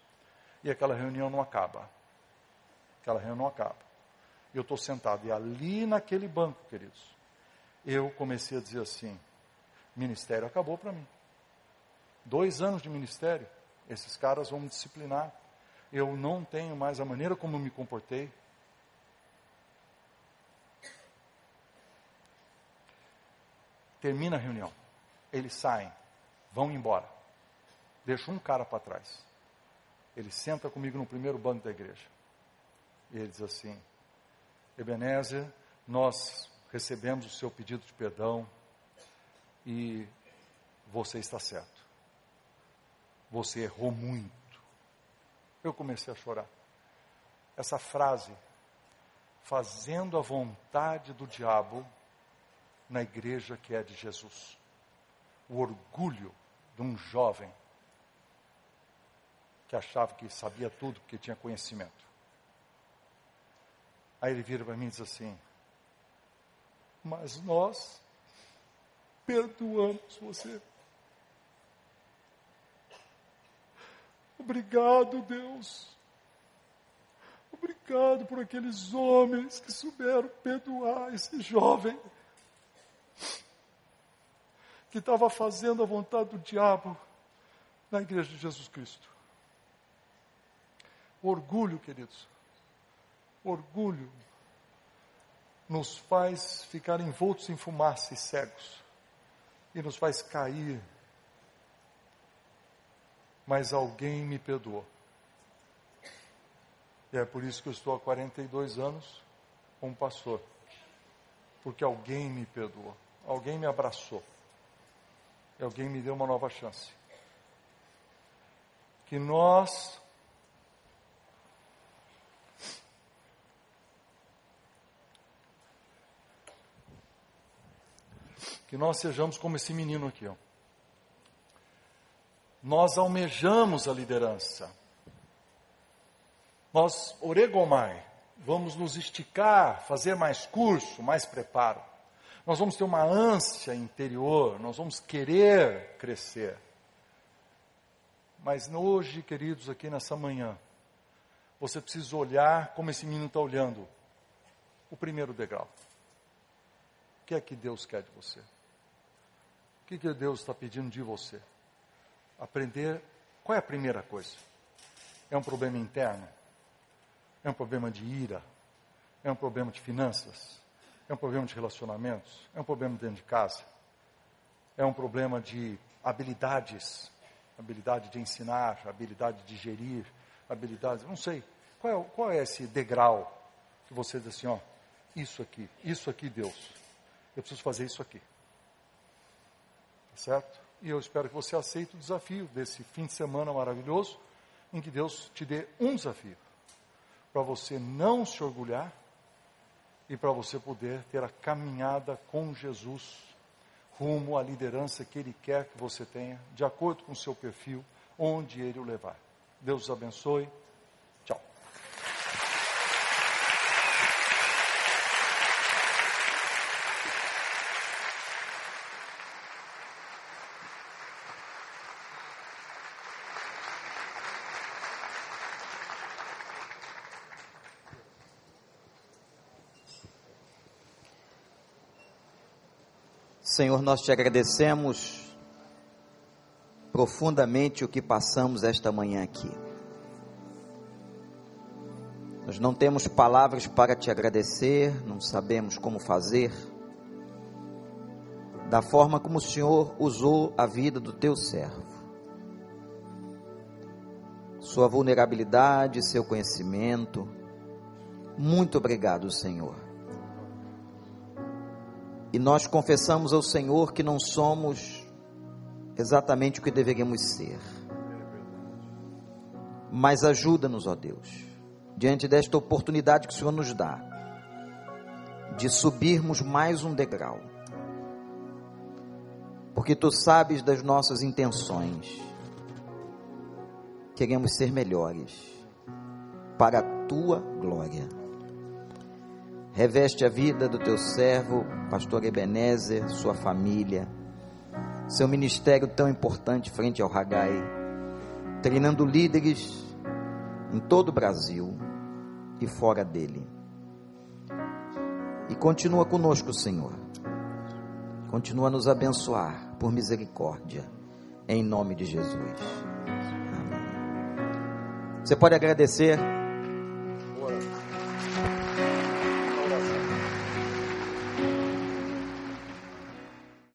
E aquela reunião não acaba. Aquela reunião não acaba. Eu estou sentado e ali naquele banco, queridos, eu comecei a dizer assim: ministério acabou para mim. Dois anos de ministério, esses caras vão me disciplinar. Eu não tenho mais a maneira como me comportei, Termina a reunião. Eles saem, vão embora. Deixo um cara para trás. Ele senta comigo no primeiro banco da igreja. E ele diz assim: Ebenezer, nós recebemos o seu pedido de perdão e você está certo. Você errou muito. Eu comecei a chorar. Essa frase, fazendo a vontade do diabo, na igreja que é de Jesus. O orgulho de um jovem que achava que sabia tudo porque tinha conhecimento. Aí ele vira para mim e diz assim: Mas nós perdoamos você. Obrigado, Deus. Obrigado por aqueles homens que souberam perdoar esse jovem que estava fazendo a vontade do diabo na igreja de Jesus Cristo. Orgulho, queridos, orgulho nos faz ficar envoltos em fumaça e cegos, e nos faz cair. Mas alguém me perdoou. E é por isso que eu estou há 42 anos como pastor. Porque alguém me perdoou, alguém me abraçou e alguém me deu uma nova chance. Que nós que nós sejamos como esse menino aqui. Ó. Nós almejamos a liderança. Nós, oregomai, vamos nos esticar, fazer mais curso, mais preparo. Nós vamos ter uma ânsia interior, nós vamos querer crescer. Mas hoje, queridos, aqui nessa manhã, você precisa olhar como esse menino está olhando. O primeiro degrau. O que é que Deus quer de você? O que, que Deus está pedindo de você? Aprender. Qual é a primeira coisa? É um problema interno? É um problema de ira? É um problema de finanças? É um problema de relacionamentos? É um problema dentro de casa? É um problema de habilidades? Habilidade de ensinar, habilidade de gerir, habilidade. Não sei. Qual é, qual é esse degrau que você diz assim, ó, isso aqui, isso aqui, Deus. Eu preciso fazer isso aqui. Tá certo? E eu espero que você aceite o desafio desse fim de semana maravilhoso, em que Deus te dê um desafio para você não se orgulhar e para você poder ter a caminhada com Jesus rumo à liderança que Ele quer que você tenha, de acordo com o seu perfil, onde Ele o levar. Deus os abençoe. Senhor, nós te agradecemos profundamente o que passamos esta manhã aqui. Nós não temos palavras para te agradecer, não sabemos como fazer, da forma como o Senhor usou a vida do teu servo. Sua vulnerabilidade, seu conhecimento. Muito obrigado, Senhor e nós confessamos ao Senhor que não somos exatamente o que deveríamos ser. Mas ajuda-nos, ó Deus, diante desta oportunidade que o Senhor nos dá, de subirmos mais um degrau. Porque tu sabes das nossas intenções. Queremos ser melhores para a tua glória. Reveste a vida do teu servo, pastor Ebenezer, sua família, seu ministério tão importante frente ao Hagai, treinando líderes em todo o Brasil e fora dele. E continua conosco, Senhor. Continua a nos abençoar por misericórdia, em nome de Jesus. Amém. Você pode agradecer